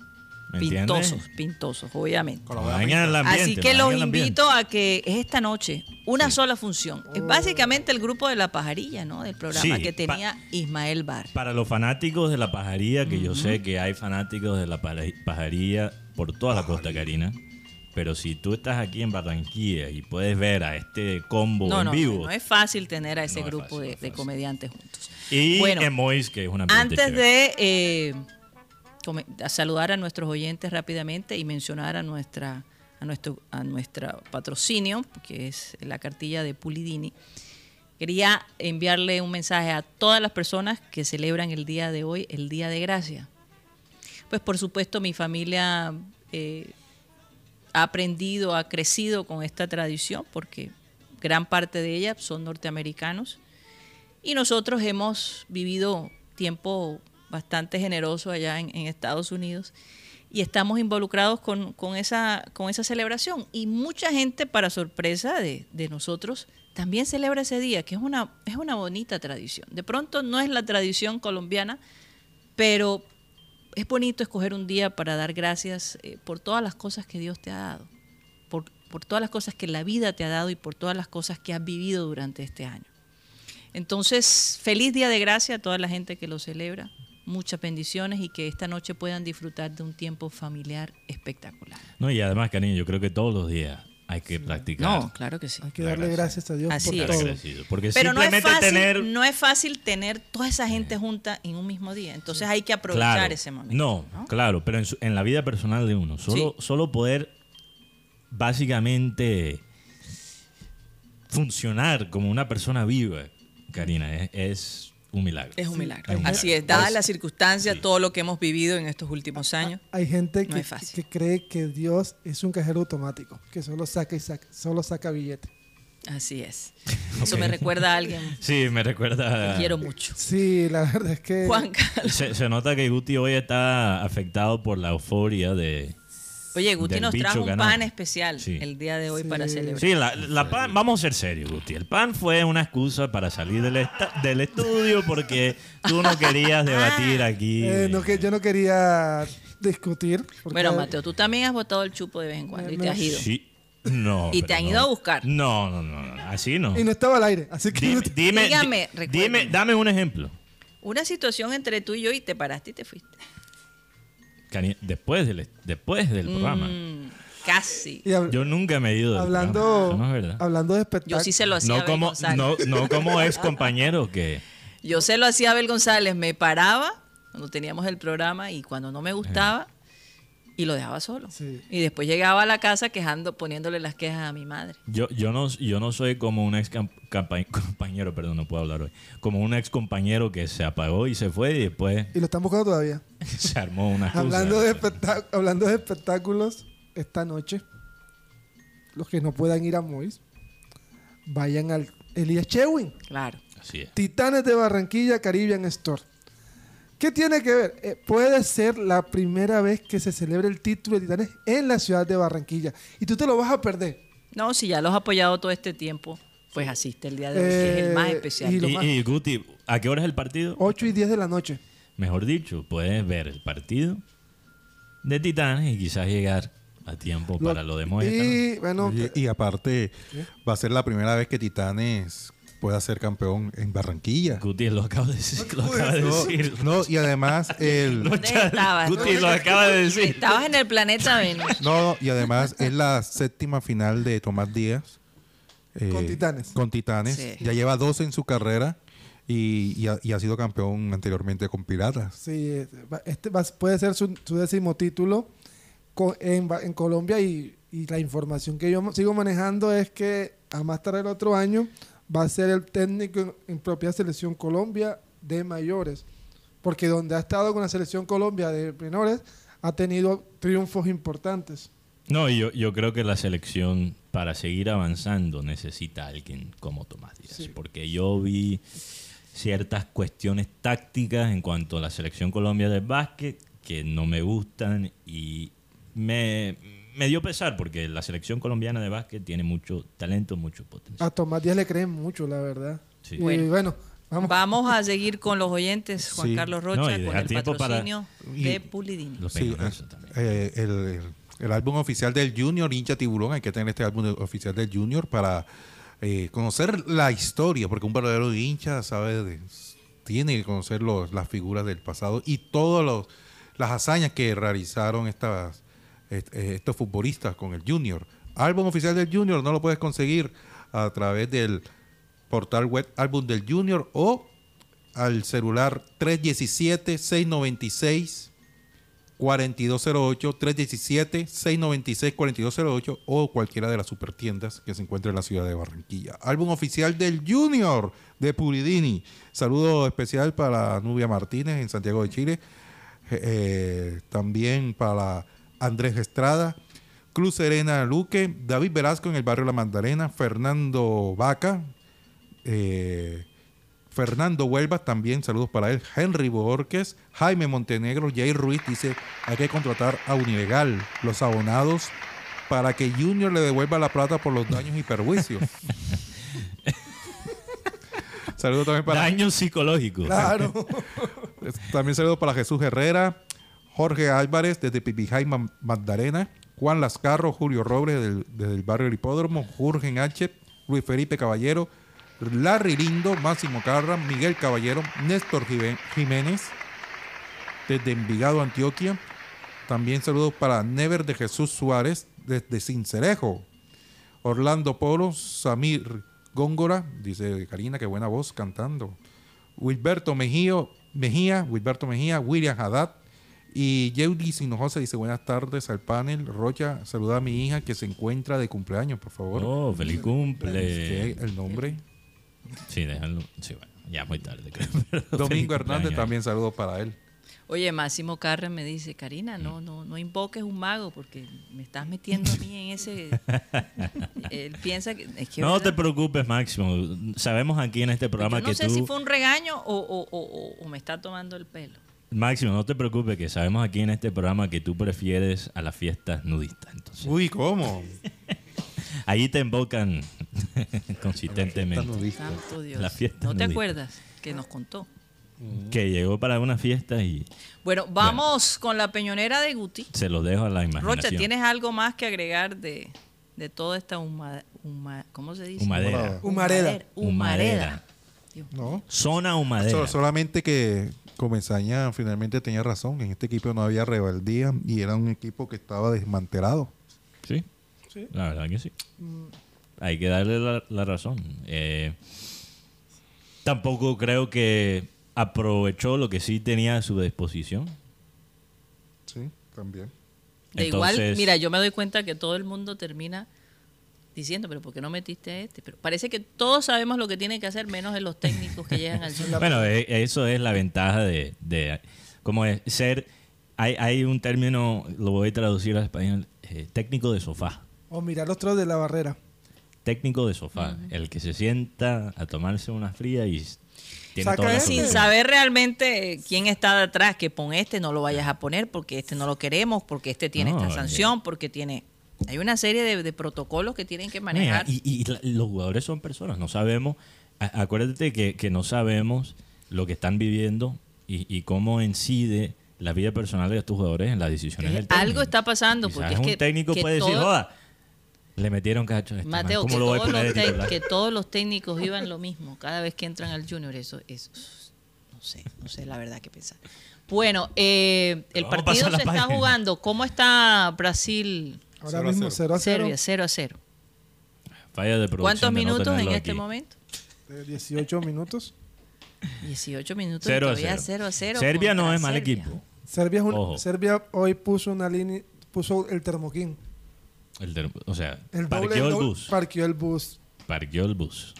Pintosos, pintosos, obviamente. No ambiente. Así que no los invito a que es esta noche, una sola función. Es básicamente el grupo de la pajarilla, ¿no? Del programa Sí, que tenía Ismael Bar. Para los fanáticos de la pajaría, que yo sé que hay fanáticos de la pa- pajaría por toda la costa carina, pero si tú estás aquí en Barranquilla y puedes ver a este combo No, en no, vivo no es fácil tener a ese No es grupo fácil, de, no es de fácil. comediantes juntos. y Bueno, en Mois, que es una Antes chévere. de eh, a saludar a nuestros oyentes rápidamente y mencionar a nuestra a nuestro a patrocinio, que es la cartilla de Pulidini, quería enviarle un mensaje a todas las personas que celebran el día de hoy, el Día de Gracia. Pues por supuesto mi familia eh, ha aprendido, ha crecido con esta tradición, porque gran parte de ella son norteamericanos. Y nosotros hemos vivido tiempo bastante generoso allá en, en Estados Unidos y estamos involucrados con, con esa, con esa celebración. Y mucha gente, para sorpresa de, de nosotros, también celebra ese día, que es una, es una bonita tradición. De pronto no es la tradición colombiana, Pero es bonito escoger un día para dar gracias eh, por todas las cosas que Dios te ha dado, por, por todas las cosas que la vida te ha dado y por todas las cosas que has vivido durante este año. Entonces, feliz día de gracia a toda la gente que lo celebra. Muchas bendiciones y que esta noche puedan disfrutar de un tiempo familiar espectacular. No, y además, cariño, yo creo que todos los días hay que practicar. No, claro que sí. Hay que La darle gracia. gracias a Dios Así por todo. agradecido, Porque Pero no es, simplemente fácil, tener. no es fácil tener toda esa gente junta en un mismo día. Entonces hay que aprovechar Claro. ese momento. No, claro, pero en, su- en la vida personal de uno, solo, solo poder básicamente funcionar como una persona viva, Karina, es, es un milagro. Es un milagro. Así es, dadas las circunstancias, todo lo que hemos vivido en estos últimos años. Hay gente No que, es fácil. que cree que Dios es un cajero automático, que solo saca y saca, solo saca billete. Así es. Eso me recuerda a alguien Sí, me recuerda. que quiero mucho. Sí, la verdad es que Juan Carlos. Se, se nota que Guti hoy está afectado por la euforia de. Oye, Guti nos trajo un pan especial Sí. el día de hoy Sí. para celebrar. Sí, la, la pan, vamos a ser serios, Guti. El pan fue una excusa para salir del, esta- del estudio porque tú no querías debatir aquí. eh, no, que yo no quería discutir. porque- Bueno, Mateo, tú también has botado el chupo de vez en cuando y te has ido. Sí. No. Y te han no. ido a buscar. No, no, no, no, así no. Y no estaba al aire, así que Dime, dime, Dígame, dime, dame un ejemplo. Una situación entre tú y yo y te paraste y te fuiste. Después del, después del programa. Mm, casi. hab- Yo nunca me he ido hablando, no es verdad. hablando de espectáculos. Yo sí se lo hacía a No Abel como, González. no, no como ex compañero que... Yo se lo hacía a Abel González, me paraba cuando teníamos el programa y cuando no me gustaba y lo dejaba solo. Sí. Y después llegaba a la casa quejando, poniéndole las quejas a mi madre. Yo, yo, no, yo no soy como un ex compañero, perdón, no puedo hablar hoy. Como un ex compañero que se apagó y se fue y después Y lo están buscando todavía. se armó una. Hablando de, hablando de espectáculos, esta noche, los que no puedan ir a Mois, vayan al Elías Chewin. Claro. Así es. Titanes de Barranquilla, Caribbean Store. ¿Qué tiene que ver? Eh, puede ser la primera vez que se celebre el título de Titanes en la ciudad de Barranquilla. Y tú te lo vas a perder. No, si ya los has apoyado todo este tiempo, pues asiste el día de hoy, que es el más Eh, especial. y lo Y, más- y, Guti, ¿a qué hora es el partido? 8 y 10 de la noche. Mejor dicho, puedes ver el partido de Titanes y quizás llegar a tiempo para lo de Moya. Y bueno, Oye, y aparte, va a ser la primera vez que Titanes pueda ser campeón en Barranquilla. Guti lo acaba de decir. Lo acaba de No, decir. no, y además el ¿Dónde estabas? Guti lo acaba de decir. Estabas en el planeta Venus. no, y además es la séptima final de Tomás Díaz. eh, Con Titanes. Con Titanes. Sí. Ya lleva 12 en su carrera y, y ha, y ha sido campeón anteriormente con Piratas. sí, va- este va- puede ser su, su décimo título co- en, Colombia y, y la información que yo sigo manejando es que a más tarde el otro año va a ser el técnico en, en propia selección Colombia de mayores. Porque donde ha estado con la selección Colombia de menores ha tenido triunfos importantes. No, yo, yo creo que la selección para seguir avanzando necesita a alguien como Tomás Díaz. Sí. Porque yo vi ciertas cuestiones tácticas en cuanto a la selección Colombia del básquet que no me gustan y me, me dio pesar porque la selección colombiana de básquet tiene mucho talento, mucho potencial. A Tomás Díaz le creen mucho, la verdad. Sí. Y Bueno. bueno, vamos. Vamos a seguir con los oyentes, Juan Sí. Carlos Rocha, con el para- patrocinio y- de Pulidini. Los Sí, eh, el, el- el álbum oficial del Junior, hincha tiburón, hay que tener este álbum oficial del Junior para eh, conocer la historia, porque un verdadero hincha sabe de- tiene que conocer los- las figuras del pasado y todas las hazañas que realizaron estas, est- eh, estos futbolistas con el Junior. Álbum oficial del Junior no lo puedes conseguir a través del portal web álbum del Junior o al celular 317 696 4208 317 696 4208 o cualquiera de las supertiendas que se encuentra en la ciudad de Barranquilla. Álbum oficial del Junior de Puridini. Saludo especial para Nubia Martínez en Santiago de Chile. Eh, eh, también para Andrés Estrada. Cruz Serena Luque, David Velasco en el barrio La Magdalena, Fernando Vaca, eh, Fernando Huelva, también saludos para él. Henry Borges, Jaime Montenegro, Jair Ruiz dice, hay que contratar a Unilegal, los abonados, para que Junior le devuelva la plata por los daños y perjuicios. saludos también para... Daño psicológico. Claro. También saludos para Jesús Herrera, Jorge Álvarez desde Pipijay Ma- Magdalena, Juan Lascarro, Julio Robles del- desde el barrio del Hipódromo, Jurgen H., Luis Felipe Caballero, Larry Lindo, Máximo Carra, Miguel Caballero, Néstor Jiménez desde Envigado, Antioquia. También saludos para Never de Jesús Suárez desde Cincerejo. Orlando Polo, Samir Góngora, dice Karina, qué buena voz cantando. Wilberto Mejía, Wilberto Mejía, William Haddad y Yeudi Sinojosa dice buenas tardes al panel. Rocha, saluda a mi hija que se encuentra de cumpleaños, por favor. Oh, feliz cumple. El nombre. Sí, déjalo. Sí, bueno, ya muy tarde, creo. Domingo Hernández también saludos para él. Oye, Máximo Carren me dice, Karina, no, no, no invoques un mago porque me estás metiendo a mí en ese. Él piensa que. Es que No ¿verdad? te preocupes, Máximo. Sabemos aquí en este programa Yo no que sé tú. si fue un regaño o, o- o- o- o me está tomando el pelo. Máximo, no te preocupes, que sabemos aquí en este programa que tú prefieres a las fiestas nudistas. Entonces, Uy, ¿cómo? ahí te invocan consistentemente. Santo Dios. La fiesta ¿No te acuerdas que nos contó? Que llegó para una fiesta y Bueno, vamos con la peñonera de Guti. se lo dejo a la imaginación. Rocha, ¿tienes algo más que agregar de, de toda esta huma, huma- ¿cómo se dice? Humadera. Humareda. Humareda. Mío. No. Zona humadera. So- solamente que Comesaña finalmente tenía razón. En este equipo no había rebeldía y era un equipo que estaba desmantelado. Sí. La verdad que sí. Hay que darle la, la razón. Eh, tampoco creo que aprovechó lo que sí tenía a su disposición. Sí, también. De igual, Entonces- mira, yo me doy cuenta que todo el mundo termina diciendo, pero ¿por qué no metiste a este? Pero parece que todos sabemos lo que tienen que hacer, menos de los técnicos que llegan al sur. Bueno, eh, eso es la ventaja de, de como es ser, hay, hay un término, lo voy a traducir al español, eh, técnico de sofá. O mirar los trozos de la barrera. Técnico de sofá, el que se sienta a tomarse una fría y s- tiene Saca toda la ese. Sin saber realmente quién está detrás, que pon este, no lo vayas a poner porque este no lo queremos, porque este tiene No, esta eh. sanción, porque tiene... Hay una serie de, de protocolos que tienen que Mira, manejar. y, los jugadores son personas, no sabemos, a- acuérdate que, que no sabemos lo que están viviendo y, y cómo incide la vida personal de estos jugadores en las decisiones del técnico. algo está pasando, Quizás porque es un que- técnico que puede decir, joda, le metieron cacho a este man, Mateo, ¿cómo que lo voy a todos, poner los de tec- titular?" que todos los técnicos vivan lo mismo cada vez que entran al Junior. Eso, eso no sé, no sé la verdad que pensar. Bueno, eh, el a partido se está jugando. ¿Cómo está Brasil? Ahora Cero mismo cero. 0 a 0. Serbia, 0 a 0. Falla de producción ¿Cuántos de no minutos en este aquí. momento? 18 minutos. 18 minutos Cero a y todavía cero. 0 a 0. Serbia no es mal Serbia. equipo. Serbia, es un-. Serbia hoy puso una línea, puso el termoquín. El o sea, El doble- parqueó el doble- bus. Parqueó el bus. Parqueó el bus.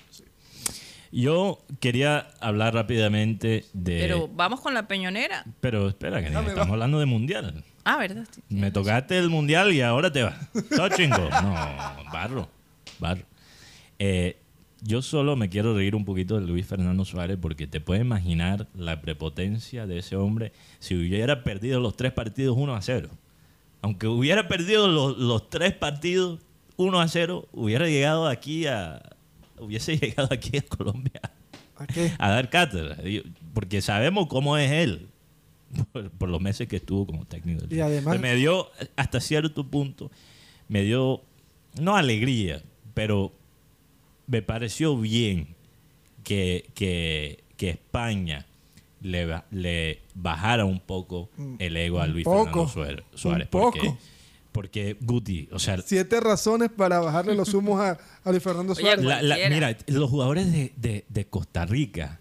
Yo quería hablar rápidamente de... Pero vamos con la peñonera. Pero espera, que Dame, estamos va. hablando de mundial. Ah, ¿verdad? Me tocaste el mundial y ahora te vas. Todo chingo. No, barro. Barro. Eh, yo solo me quiero reír un poquito de Luis Fernando Suárez porque te puedes imaginar la prepotencia de ese hombre si hubiera perdido los tres partidos 1 a 0. Aunque hubiera perdido los, los tres partidos 1 a 0, hubiera llegado aquí a. Hubiese llegado aquí a Colombia ¿A qué? a dar cátedra. Porque sabemos cómo es él. Por, por los meses que estuvo como técnico. Y además- me dio, hasta cierto punto, me dio, no alegría, pero me pareció bien que, que, que España le, le bajara un poco el ego a Luis poco. Fernando Suárez. Un poco. Porque, Guti, o sea, Siete razones para bajarle los humos a, a Luis Fernando Oye, Suárez. La- la- Cualquiera. mira, los jugadores de, de- de Costa Rica,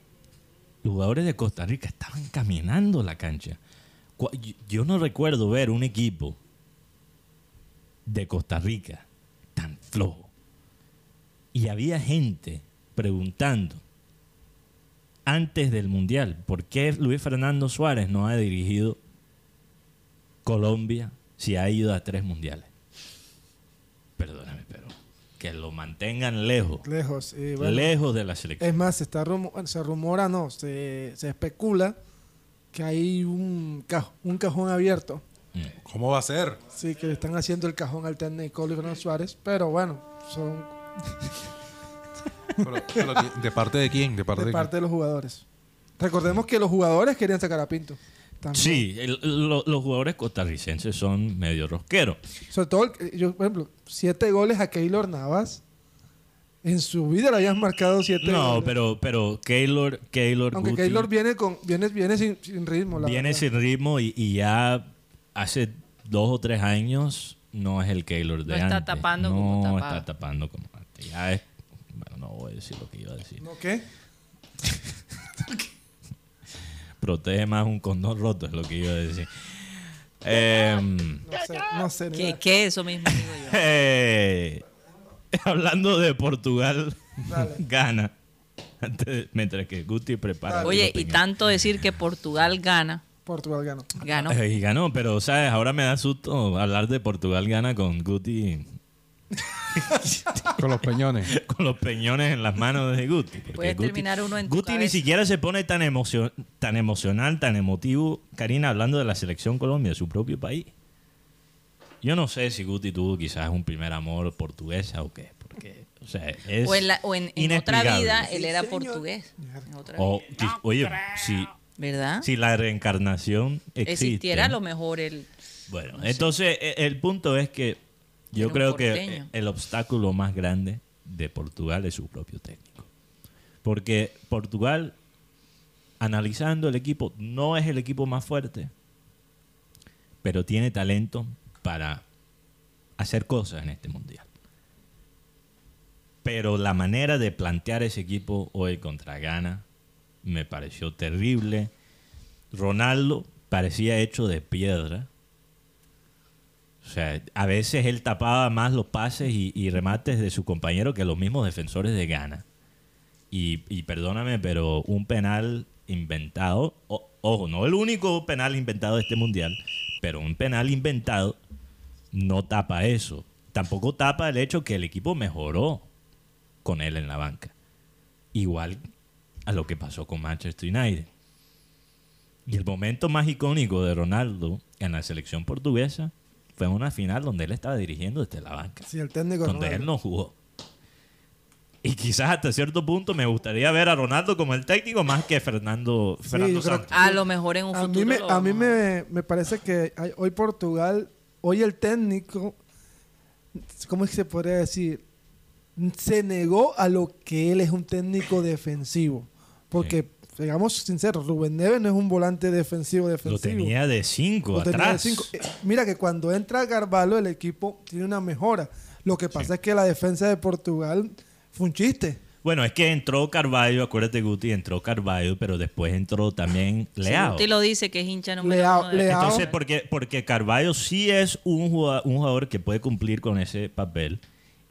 los jugadores de Costa Rica estaban caminando la cancha. Yo no recuerdo ver un equipo de Costa Rica tan flojo. Y había gente preguntando antes del Mundial, ¿por qué Luis Fernando Suárez no ha dirigido Colombia si ha ido a tres mundiales? Perdóname, pero que lo mantengan lejos, Lejos. y bueno, lejos de la selección. Es más, se, está rumo- se rumora, no, se, se especula que hay un, caj- un cajón abierto. Mm. ¿Cómo va a ser? Sí, que le están haciendo el cajón al técnico Luis Fernando Suárez. Pero bueno, son Pero- pero ¿De parte de quién? ¿De parte de de, parte de los jugadores. Recordemos que los jugadores querían sacar a Pinto. También. Sí, el- lo- los jugadores costarricenses son medio rosqueros. Sobre todo, el- yo, por ejemplo, siete goles a Keylor Navas. En su vida le habían marcado siete No, goles. pero, pero Keylor, Keylor, Aunque Guti Keylor viene, con, viene, viene sin, sin ritmo. La viene verdad. sin ritmo y, y ya hace dos o tres años no es el Keylor de No está tapando no como tapaba. está tapando como antes. Ya es... Bueno, no voy a decir lo que iba a decir. ¿No qué? Protege más un condón roto, es lo que iba a decir. Em, No sé, no sé. ¿Qué, qué eso mismo digo yo? eh, hablando de Portugal, Dale. gana. Antes- mientras que Guti prepara. Dale. Oye, y tanto decir que Portugal gana, Portugal ganó. ganó. Eh, y ganó, pero sabes, ahora me da susto hablar de Portugal gana con Guti Con los peñones. con los peñones en las manos de Guti. porque Puede Guti- terminar uno en tu Guti ni siquiera se pone tan, emocio- tan emocional, tan emotivo, Karina, hablando de la selección Colombia, de su propio país. Yo no sé si Guti tuvo quizás un primer amor portuguesa o qué, porque, o sea, es O en, la- o en- en otra vida él era portugués. En otra O, vida. qui- oye, si, ¿Verdad? si la reencarnación existe. Existiera a lo mejor el... Bueno, entonces e- el punto es que yo creo que el obstáculo más grande de Portugal es su propio técnico. Porque Portugal, analizando el equipo, no es el equipo más fuerte, pero tiene talento para hacer cosas en este mundial. Pero la manera de plantear ese equipo hoy contra Ghana me pareció terrible. Ronaldo parecía hecho de piedra. Sea, a veces él tapaba más los pases y, remates de su compañero que los mismos defensores de Ghana. Y, y perdóname, pero un penal inventado, o- ojo, no el único penal inventado de este mundial, pero un penal inventado no tapa eso. Tampoco tapa el hecho que el equipo mejoró con él en la banca. Igual a lo que pasó con Manchester United. Y el momento más icónico de Ronaldo en la selección portuguesa fue en una final donde él estaba dirigiendo desde la banca, Sí, el técnico. donde no- él no jugó. Y quizás hasta cierto punto me gustaría ver a Ronaldo como el técnico más que Fernando, Santos. A lo mejor en un A futuro mí, me, lo a mí me, me parece que hay- hoy Portugal, hoy el técnico, ¿cómo es que se podría decir? Se negó a lo que él es un técnico defensivo. Porque, digamos sinceros, Rubén Neves no es un volante defensivo Lo defensivo. tenía de cinco Lo tenía de atrás. cinco. Eh, Mira que cuando entra Carvalho el equipo tiene una mejora. Lo que pasa Sí. es que la defensa de Portugal fue un chiste. Bueno, es que entró Carvalho, acuérdate Guti, entró Carvalho, pero después entró también Leao. Usted lo dice que es hincha número Leao- uno de- Leao- Entonces, porque, porque Carvalho sí es un jugador, un jugador que puede cumplir con ese papel.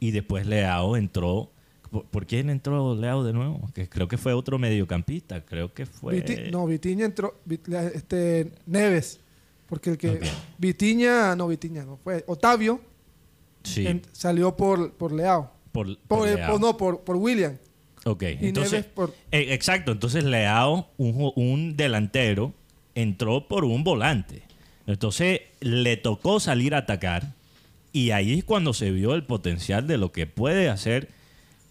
Y después Leao entró. ¿Por, por quién entró Leao de nuevo? Que creo que fue otro mediocampista. Creo que fue. Viti- no, Vitiña entró, Vit- este, Neves, porque el que. Vitiña, no Vitiña, no fue Otavio Sí, en- salió por por Leao, por, por, por eh, Leao. no por por William Ok, y entonces. Neves por eh, exacto, entonces Leao, un, un delantero, entró por un volante. Entonces le tocó salir a atacar. Y ahí es cuando se vio el potencial de lo que puede hacer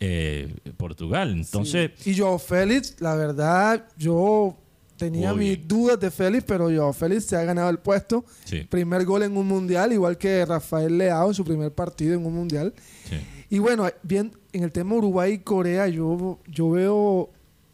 eh, Portugal. Entonces. y Joao Félix, la verdad yo tenía mis dudas de Félix, pero Joao Félix se ha ganado el puesto. Sí. Primer gol en un mundial, igual que Rafael Leao en su primer partido en un mundial. sí. Y bueno, bien, en el tema Uruguay y Corea, yo, yo veo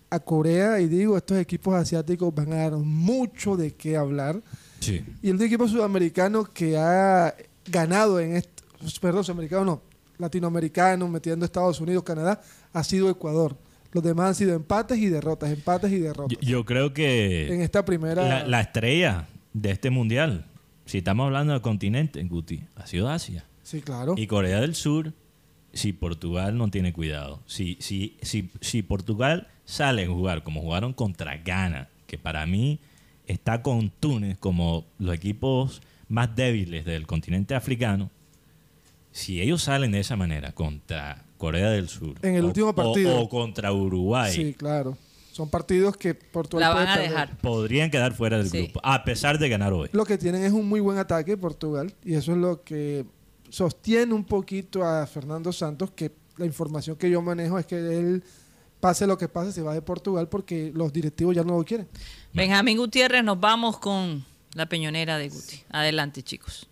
a Corea y digo, estos equipos asiáticos van a dar mucho de qué hablar. Sí. Y el equipo sudamericano que ha ganado en esto, perdón, sudamericano no, latinoamericano, metiendo Estados Unidos, Canadá, ha sido Ecuador. Los demás han sido empates y derrotas, empates y derrotas. Yo, yo creo que en esta primera... la, la estrella de este mundial, si estamos hablando del continente, Guti, ha sido Asia. Sí, claro. Y Corea del Sur, si Portugal no tiene cuidado. Si, si, si, si Portugal sale a jugar como jugaron contra Ghana, que para mí está con Túnez como los equipos más débiles del continente africano, si ellos salen de esa manera contra Corea del Sur En el o- último partido. o contra Uruguay, Sí, claro. Son partidos que Portugal La puede van a perder. dejar. podrían quedar fuera del Sí. grupo, a pesar de ganar hoy. Lo que tienen es un muy buen ataque Portugal y eso es lo que sostiene un poquito a Fernando Santos, que la información que yo manejo es que él pase lo que pase, se va de Portugal porque los directivos ya no lo quieren. Benjamín Gutiérrez, nos vamos con la peñonera de Guti. Adelante, chicos.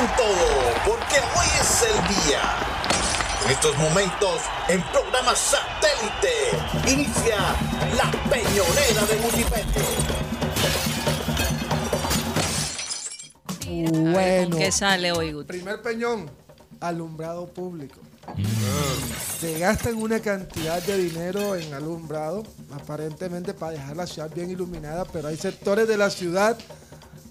Todo, porque hoy es el día. En estos momentos, en programa satélite, inicia la peñonera de Multipepe. Bueno, ¿Con qué sale hoy, Guti? primer peñón, alumbrado público. Se gastan una cantidad de dinero en alumbrado, aparentemente para dejar la ciudad bien iluminada, pero hay sectores de la ciudad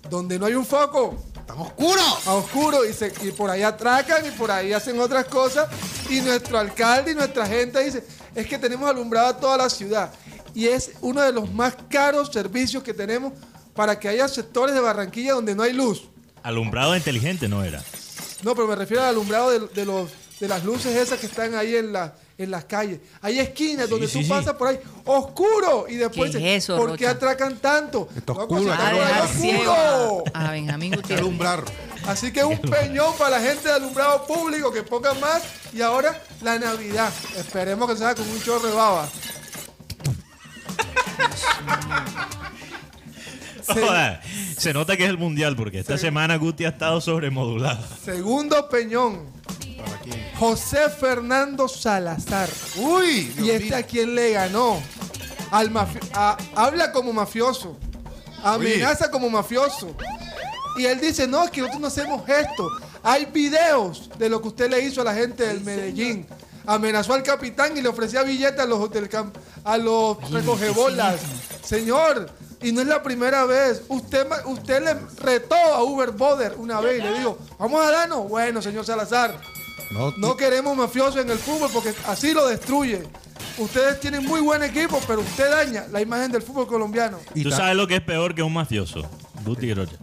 donde no hay un foco. ¡Tan oscuro! a oscuro y, se- y por ahí atracan y por ahí hacen otras cosas. Y nuestro alcalde y nuestra gente dice, es que tenemos alumbrada toda la ciudad. Y es uno de los más caros servicios que tenemos para que haya sectores de Barranquilla donde no hay luz. Alumbrado inteligente no era. No, pero me refiero al alumbrado de, de los, de las luces esas que están ahí en, la, en las calles. Hay esquinas Sí, donde sí, tú sí. pasas por ahí, oscuro. Y después ¿Qué es eso, ¿por qué Rocha? atracan tanto? Está oscuro, A ciego oscuro. a, a Benjamín Gutiérrez. alumbrar. Así que un peñón para la gente de alumbrado público que pongan más. Y ahora la Navidad. Esperemos que sea con un chorro de baba. Se- Joder, se nota que es el mundial porque esta semana Guti ha estado sobremodulado. segundo peñón. ¿Para quién? José Fernando Salazar. ¡Uy! Dios ¿Y este mío. a quién le ganó? Al mafi- a- habla como mafioso. Amenaza como mafioso. Y él dice, no, es que nosotros no hacemos esto. Hay videos de lo que usted le hizo a la gente del Medellín. Amenazó al capitán y le ofrecía billetes a los, del cam- a los recogebolas. Señor, y no es la primera vez. Usted, usted le retó a Uber Boder una vez y le dijo, vamos a darnos. Bueno, señor Salazar, No, no queremos mafiosos en el fútbol porque así lo destruye. Ustedes tienen muy buen equipo, pero usted daña la imagen del fútbol colombiano. y ¿Tú sabes lo que es peor que un mafioso? Guti Rocha.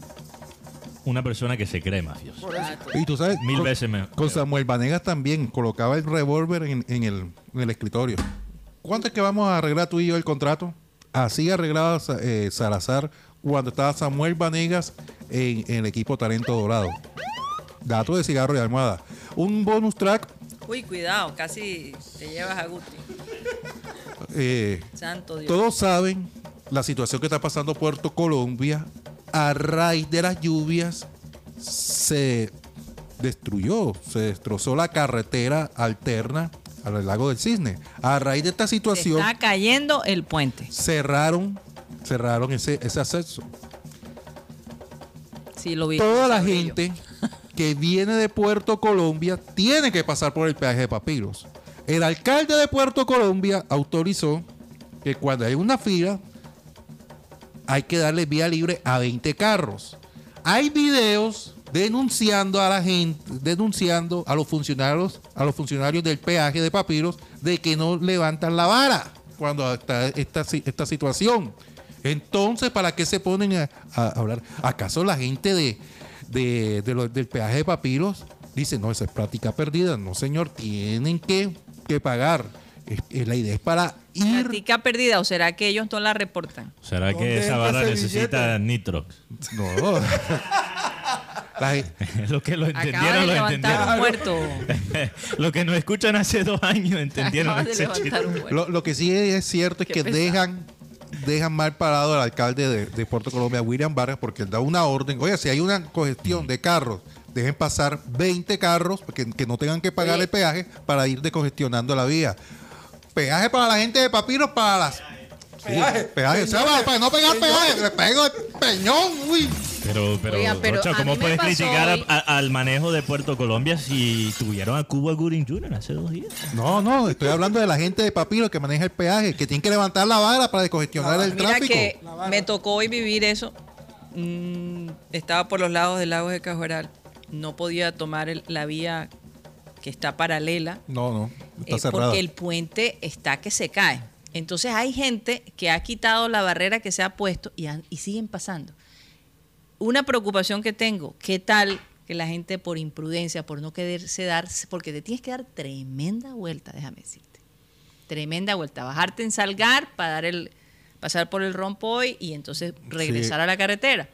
Una persona que se cree mafioso. Y tú sabes, Mil con- veces mejor. Con Samuel Vanegas también colocaba el revólver en, en el, en el escritorio. ¿Cuánto es que vamos a arreglar tú y yo el contrato? Así arreglaba eh, Salazar cuando estaba Samuel Vanegas en, en el equipo Talento Dorado. Dato de cigarro y almohada. Un bonus track. Uy, cuidado, casi te llevas a Guti. eh, Santo Dios. todos saben la situación que está pasando Puerto Colombia. A raíz de las lluvias se destruyó, se destrozó la carretera alterna al lago del Cisne. A raíz de esta Se situación está cayendo el puente. cerraron, cerraron ese, ese acceso. Sí, lo vi. Toda la gente que viene de Puerto Colombia tiene que pasar por el peaje de papiros. El alcalde de Puerto Colombia autorizó que cuando hay una fila hay que darle vía libre a 20 carros. Hay videos denunciando a la gente, denunciando a los funcionarios, a los funcionarios del peaje de papiros de que no levantan la vara cuando está esta, esta situación. Entonces, ¿para qué se ponen a, hablar? ¿Acaso la gente de, de- del peaje de papiros dice, no, esa es práctica perdida? No, señor, tienen que, que pagar. La idea es para ir ¿Práctica perdida o será que ellos no la reportan? ¿Será ¿Dónde que esa barra necesita nitrox? No. Lo que lo entendieron, lo un entendieron. muerto. Lo que nos escuchan hace dos años entendieron ese lo, lo que sí es cierto es Qué que pesado. dejan, dejan mal parado al alcalde de, de Puerto Colombia, William Vargas, porque él da una orden. Oye, si hay una congestión de carros, dejen pasar 20 carros que, que no tengan que pagar el peaje para ir decongestionando la vía. Peaje para la gente de papiros, para las. Sí, Peaje. sea, para, no pegar peaje, le pego el peñón, uy. Pero, pero, Oiga, pero Rocha, a ¿cómo mí me puedes pasó criticar a- hoy- a- al manejo de Puerto Colombia si tuvieron a Cuba Gooding Jr. hace dos días? No, no, estoy hablando de la gente de papiros que maneja el peaje, que tiene que levantar la vara para descongestionar el Mira tráfico. que me tocó hoy vivir eso. Mm, estaba por los lados del lago de Cajoral. No podía tomar el- la vía que está paralela No, no, está eh, cerrada. porque el puente está que se cae. Entonces hay gente que ha quitado la barrera que se ha puesto y, han- y siguen pasando. Una preocupación que tengo, ¿qué tal que la gente por imprudencia, por no quererse dar, porque te tienes que dar tremenda vuelta, déjame decirte. Tremenda vuelta, bajarte en Salgar para dar el, pasar por el rompoy y entonces regresar Sí. a la carretera.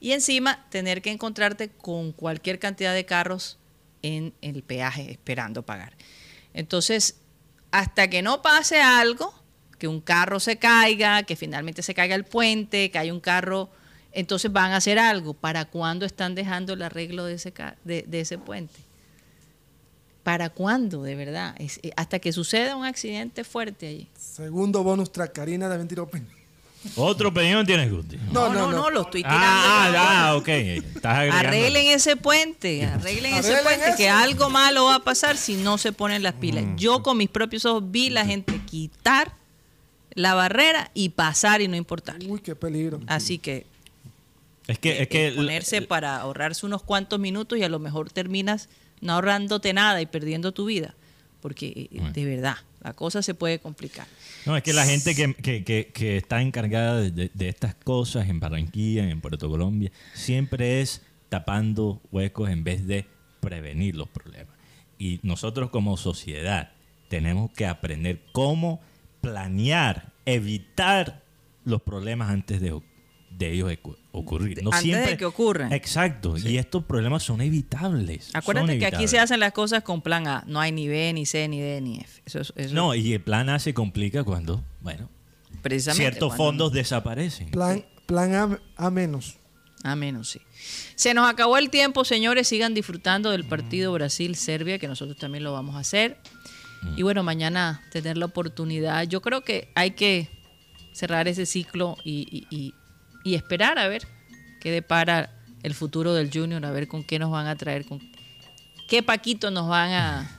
Y encima tener que encontrarte con cualquier cantidad de carros en el peaje esperando pagar. Entonces, hasta que no pase algo, que un carro se caiga, que finalmente se caiga el puente, que hay un carro, entonces van a hacer algo. ¿Para cuándo están dejando el arreglo de ese, de, ese puente? ¿Para cuándo, de verdad? Eh, hasta que suceda un accidente fuerte allí. Segundo bonus track, Karina de Mentira Open. Otro opinión tienes, Guti. No, no, no, lo estoy tirando. Ah, por- ah, ah, ok. Estás agregando. Arreglen ese puente, arreglen ese Arreglen puente, que algo malo va a pasar si no se ponen las pilas. Yo con mis propios ojos vi la gente quitar la barrera y pasar y no importar. Uy, qué peligro. Así que Es que, es que eh, ponerse para ahorrarse unos cuantos minutos y a lo mejor terminas no ahorrándote nada y perdiendo tu vida. Porque eh, de verdad, la cosa se puede complicar. No, es que la gente que, que- está encargada de, estas cosas en Barranquilla, en Puerto Colombia, siempre es tapando huecos en vez de prevenir los problemas. Y nosotros como sociedad tenemos que aprender cómo planear, evitar los problemas antes de, de ellos ocurrir. No Antes de que ocurran. Exacto. Y estos problemas son evitables. Acuérdate son que aquí se hacen las cosas con plan A. No hay ni B, ni C, ni D, ni F. Eso, es- eso No, y el plan A se complica cuando, bueno, precisamente. ciertos cuando- fondos desaparecen. Plan, plan A, a menos. A menos, sí. Se nos acabó el tiempo, señores. Sigan disfrutando del partido Brasil-Serbia, que nosotros también lo vamos a hacer. Y bueno, mañana tener la oportunidad. Yo creo que hay que cerrar ese ciclo y, y- y- y esperar a ver qué depara el futuro del Junior, a ver con qué nos van a traer, con qué Paquito nos van a,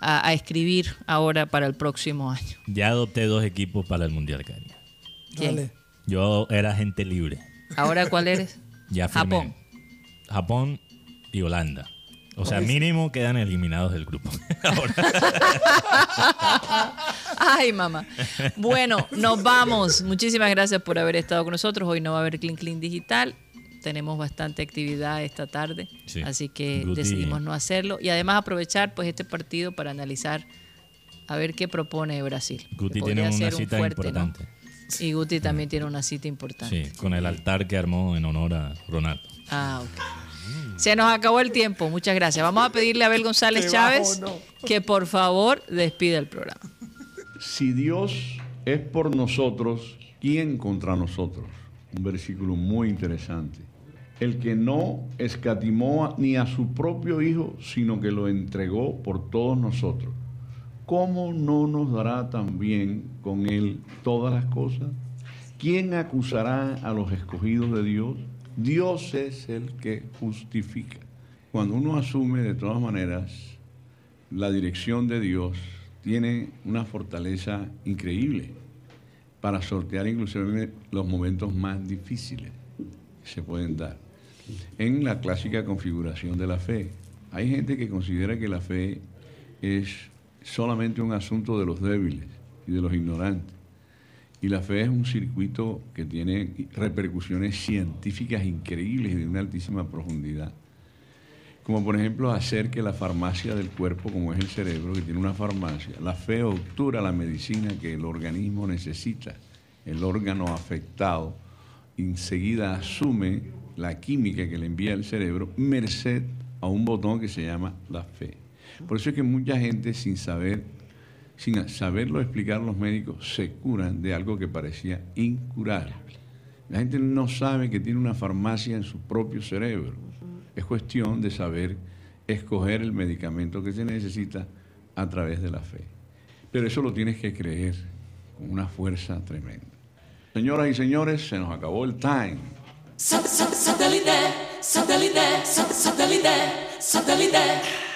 a- a escribir ahora para el próximo año. Ya adopté dos equipos para el Mundial, Cari. ¿Quién? Dale. Yo era gente libre. ¿Ahora cuál eres? Ya firmé. Japón. Japón y Holanda. O sea, mínimo quedan eliminados del grupo. Ahora. Ay, mamá. Bueno, nos vamos. Muchísimas gracias por haber estado con nosotros. Hoy no va a haber Clean Clean Digital. Tenemos bastante actividad esta tarde, Sí. así que decidimos no hacerlo y además aprovechar pues este partido para analizar a ver qué propone Brasil. Guti tiene una un cita importante. Y Guti también tiene una cita importante. Sí, con el altar que armó en honor a Ronaldo. Ah, ok. Se nos acabó el tiempo. Muchas gracias. Vamos a pedirle a Abel González Chávez no. que por favor despida el programa. Si Dios es por nosotros, ¿quién contra nosotros? Un versículo muy interesante. El que no escatimó ni a su propio Hijo, sino que lo entregó por todos nosotros. ¿Cómo no nos dará también con Él todas las cosas? ¿Quién acusará a los escogidos de Dios? Dios es el que justifica. Cuando uno asume de todas maneras la dirección de Dios, tiene una fortaleza increíble para sortear inclusive los momentos más difíciles que se pueden dar. En la clásica configuración de la fe, hay gente que considera que la fe es solamente un asunto de los débiles y de los ignorantes. Y la fe es un circuito que tiene repercusiones científicas increíbles y de una altísima profundidad. Como por ejemplo hacer que la farmacia del cuerpo, como es el cerebro, que tiene una farmacia, la fe obtura la medicina que el organismo necesita. El órgano afectado enseguida asume la química que le envía el cerebro, merced a un botón que se llama la fe. Por eso es que mucha gente sin saber, sin saberlo explicar los médicos, se curan de algo que parecía incurable. La gente no sabe que tiene una farmacia en su propio cerebro. Es cuestión de saber escoger el medicamento que se necesita a través de la fe. Pero eso lo tienes que creer con una fuerza tremenda. Señoras y señores, se nos acabó el time. Satellite, satellite, satellite, satellite, satellite.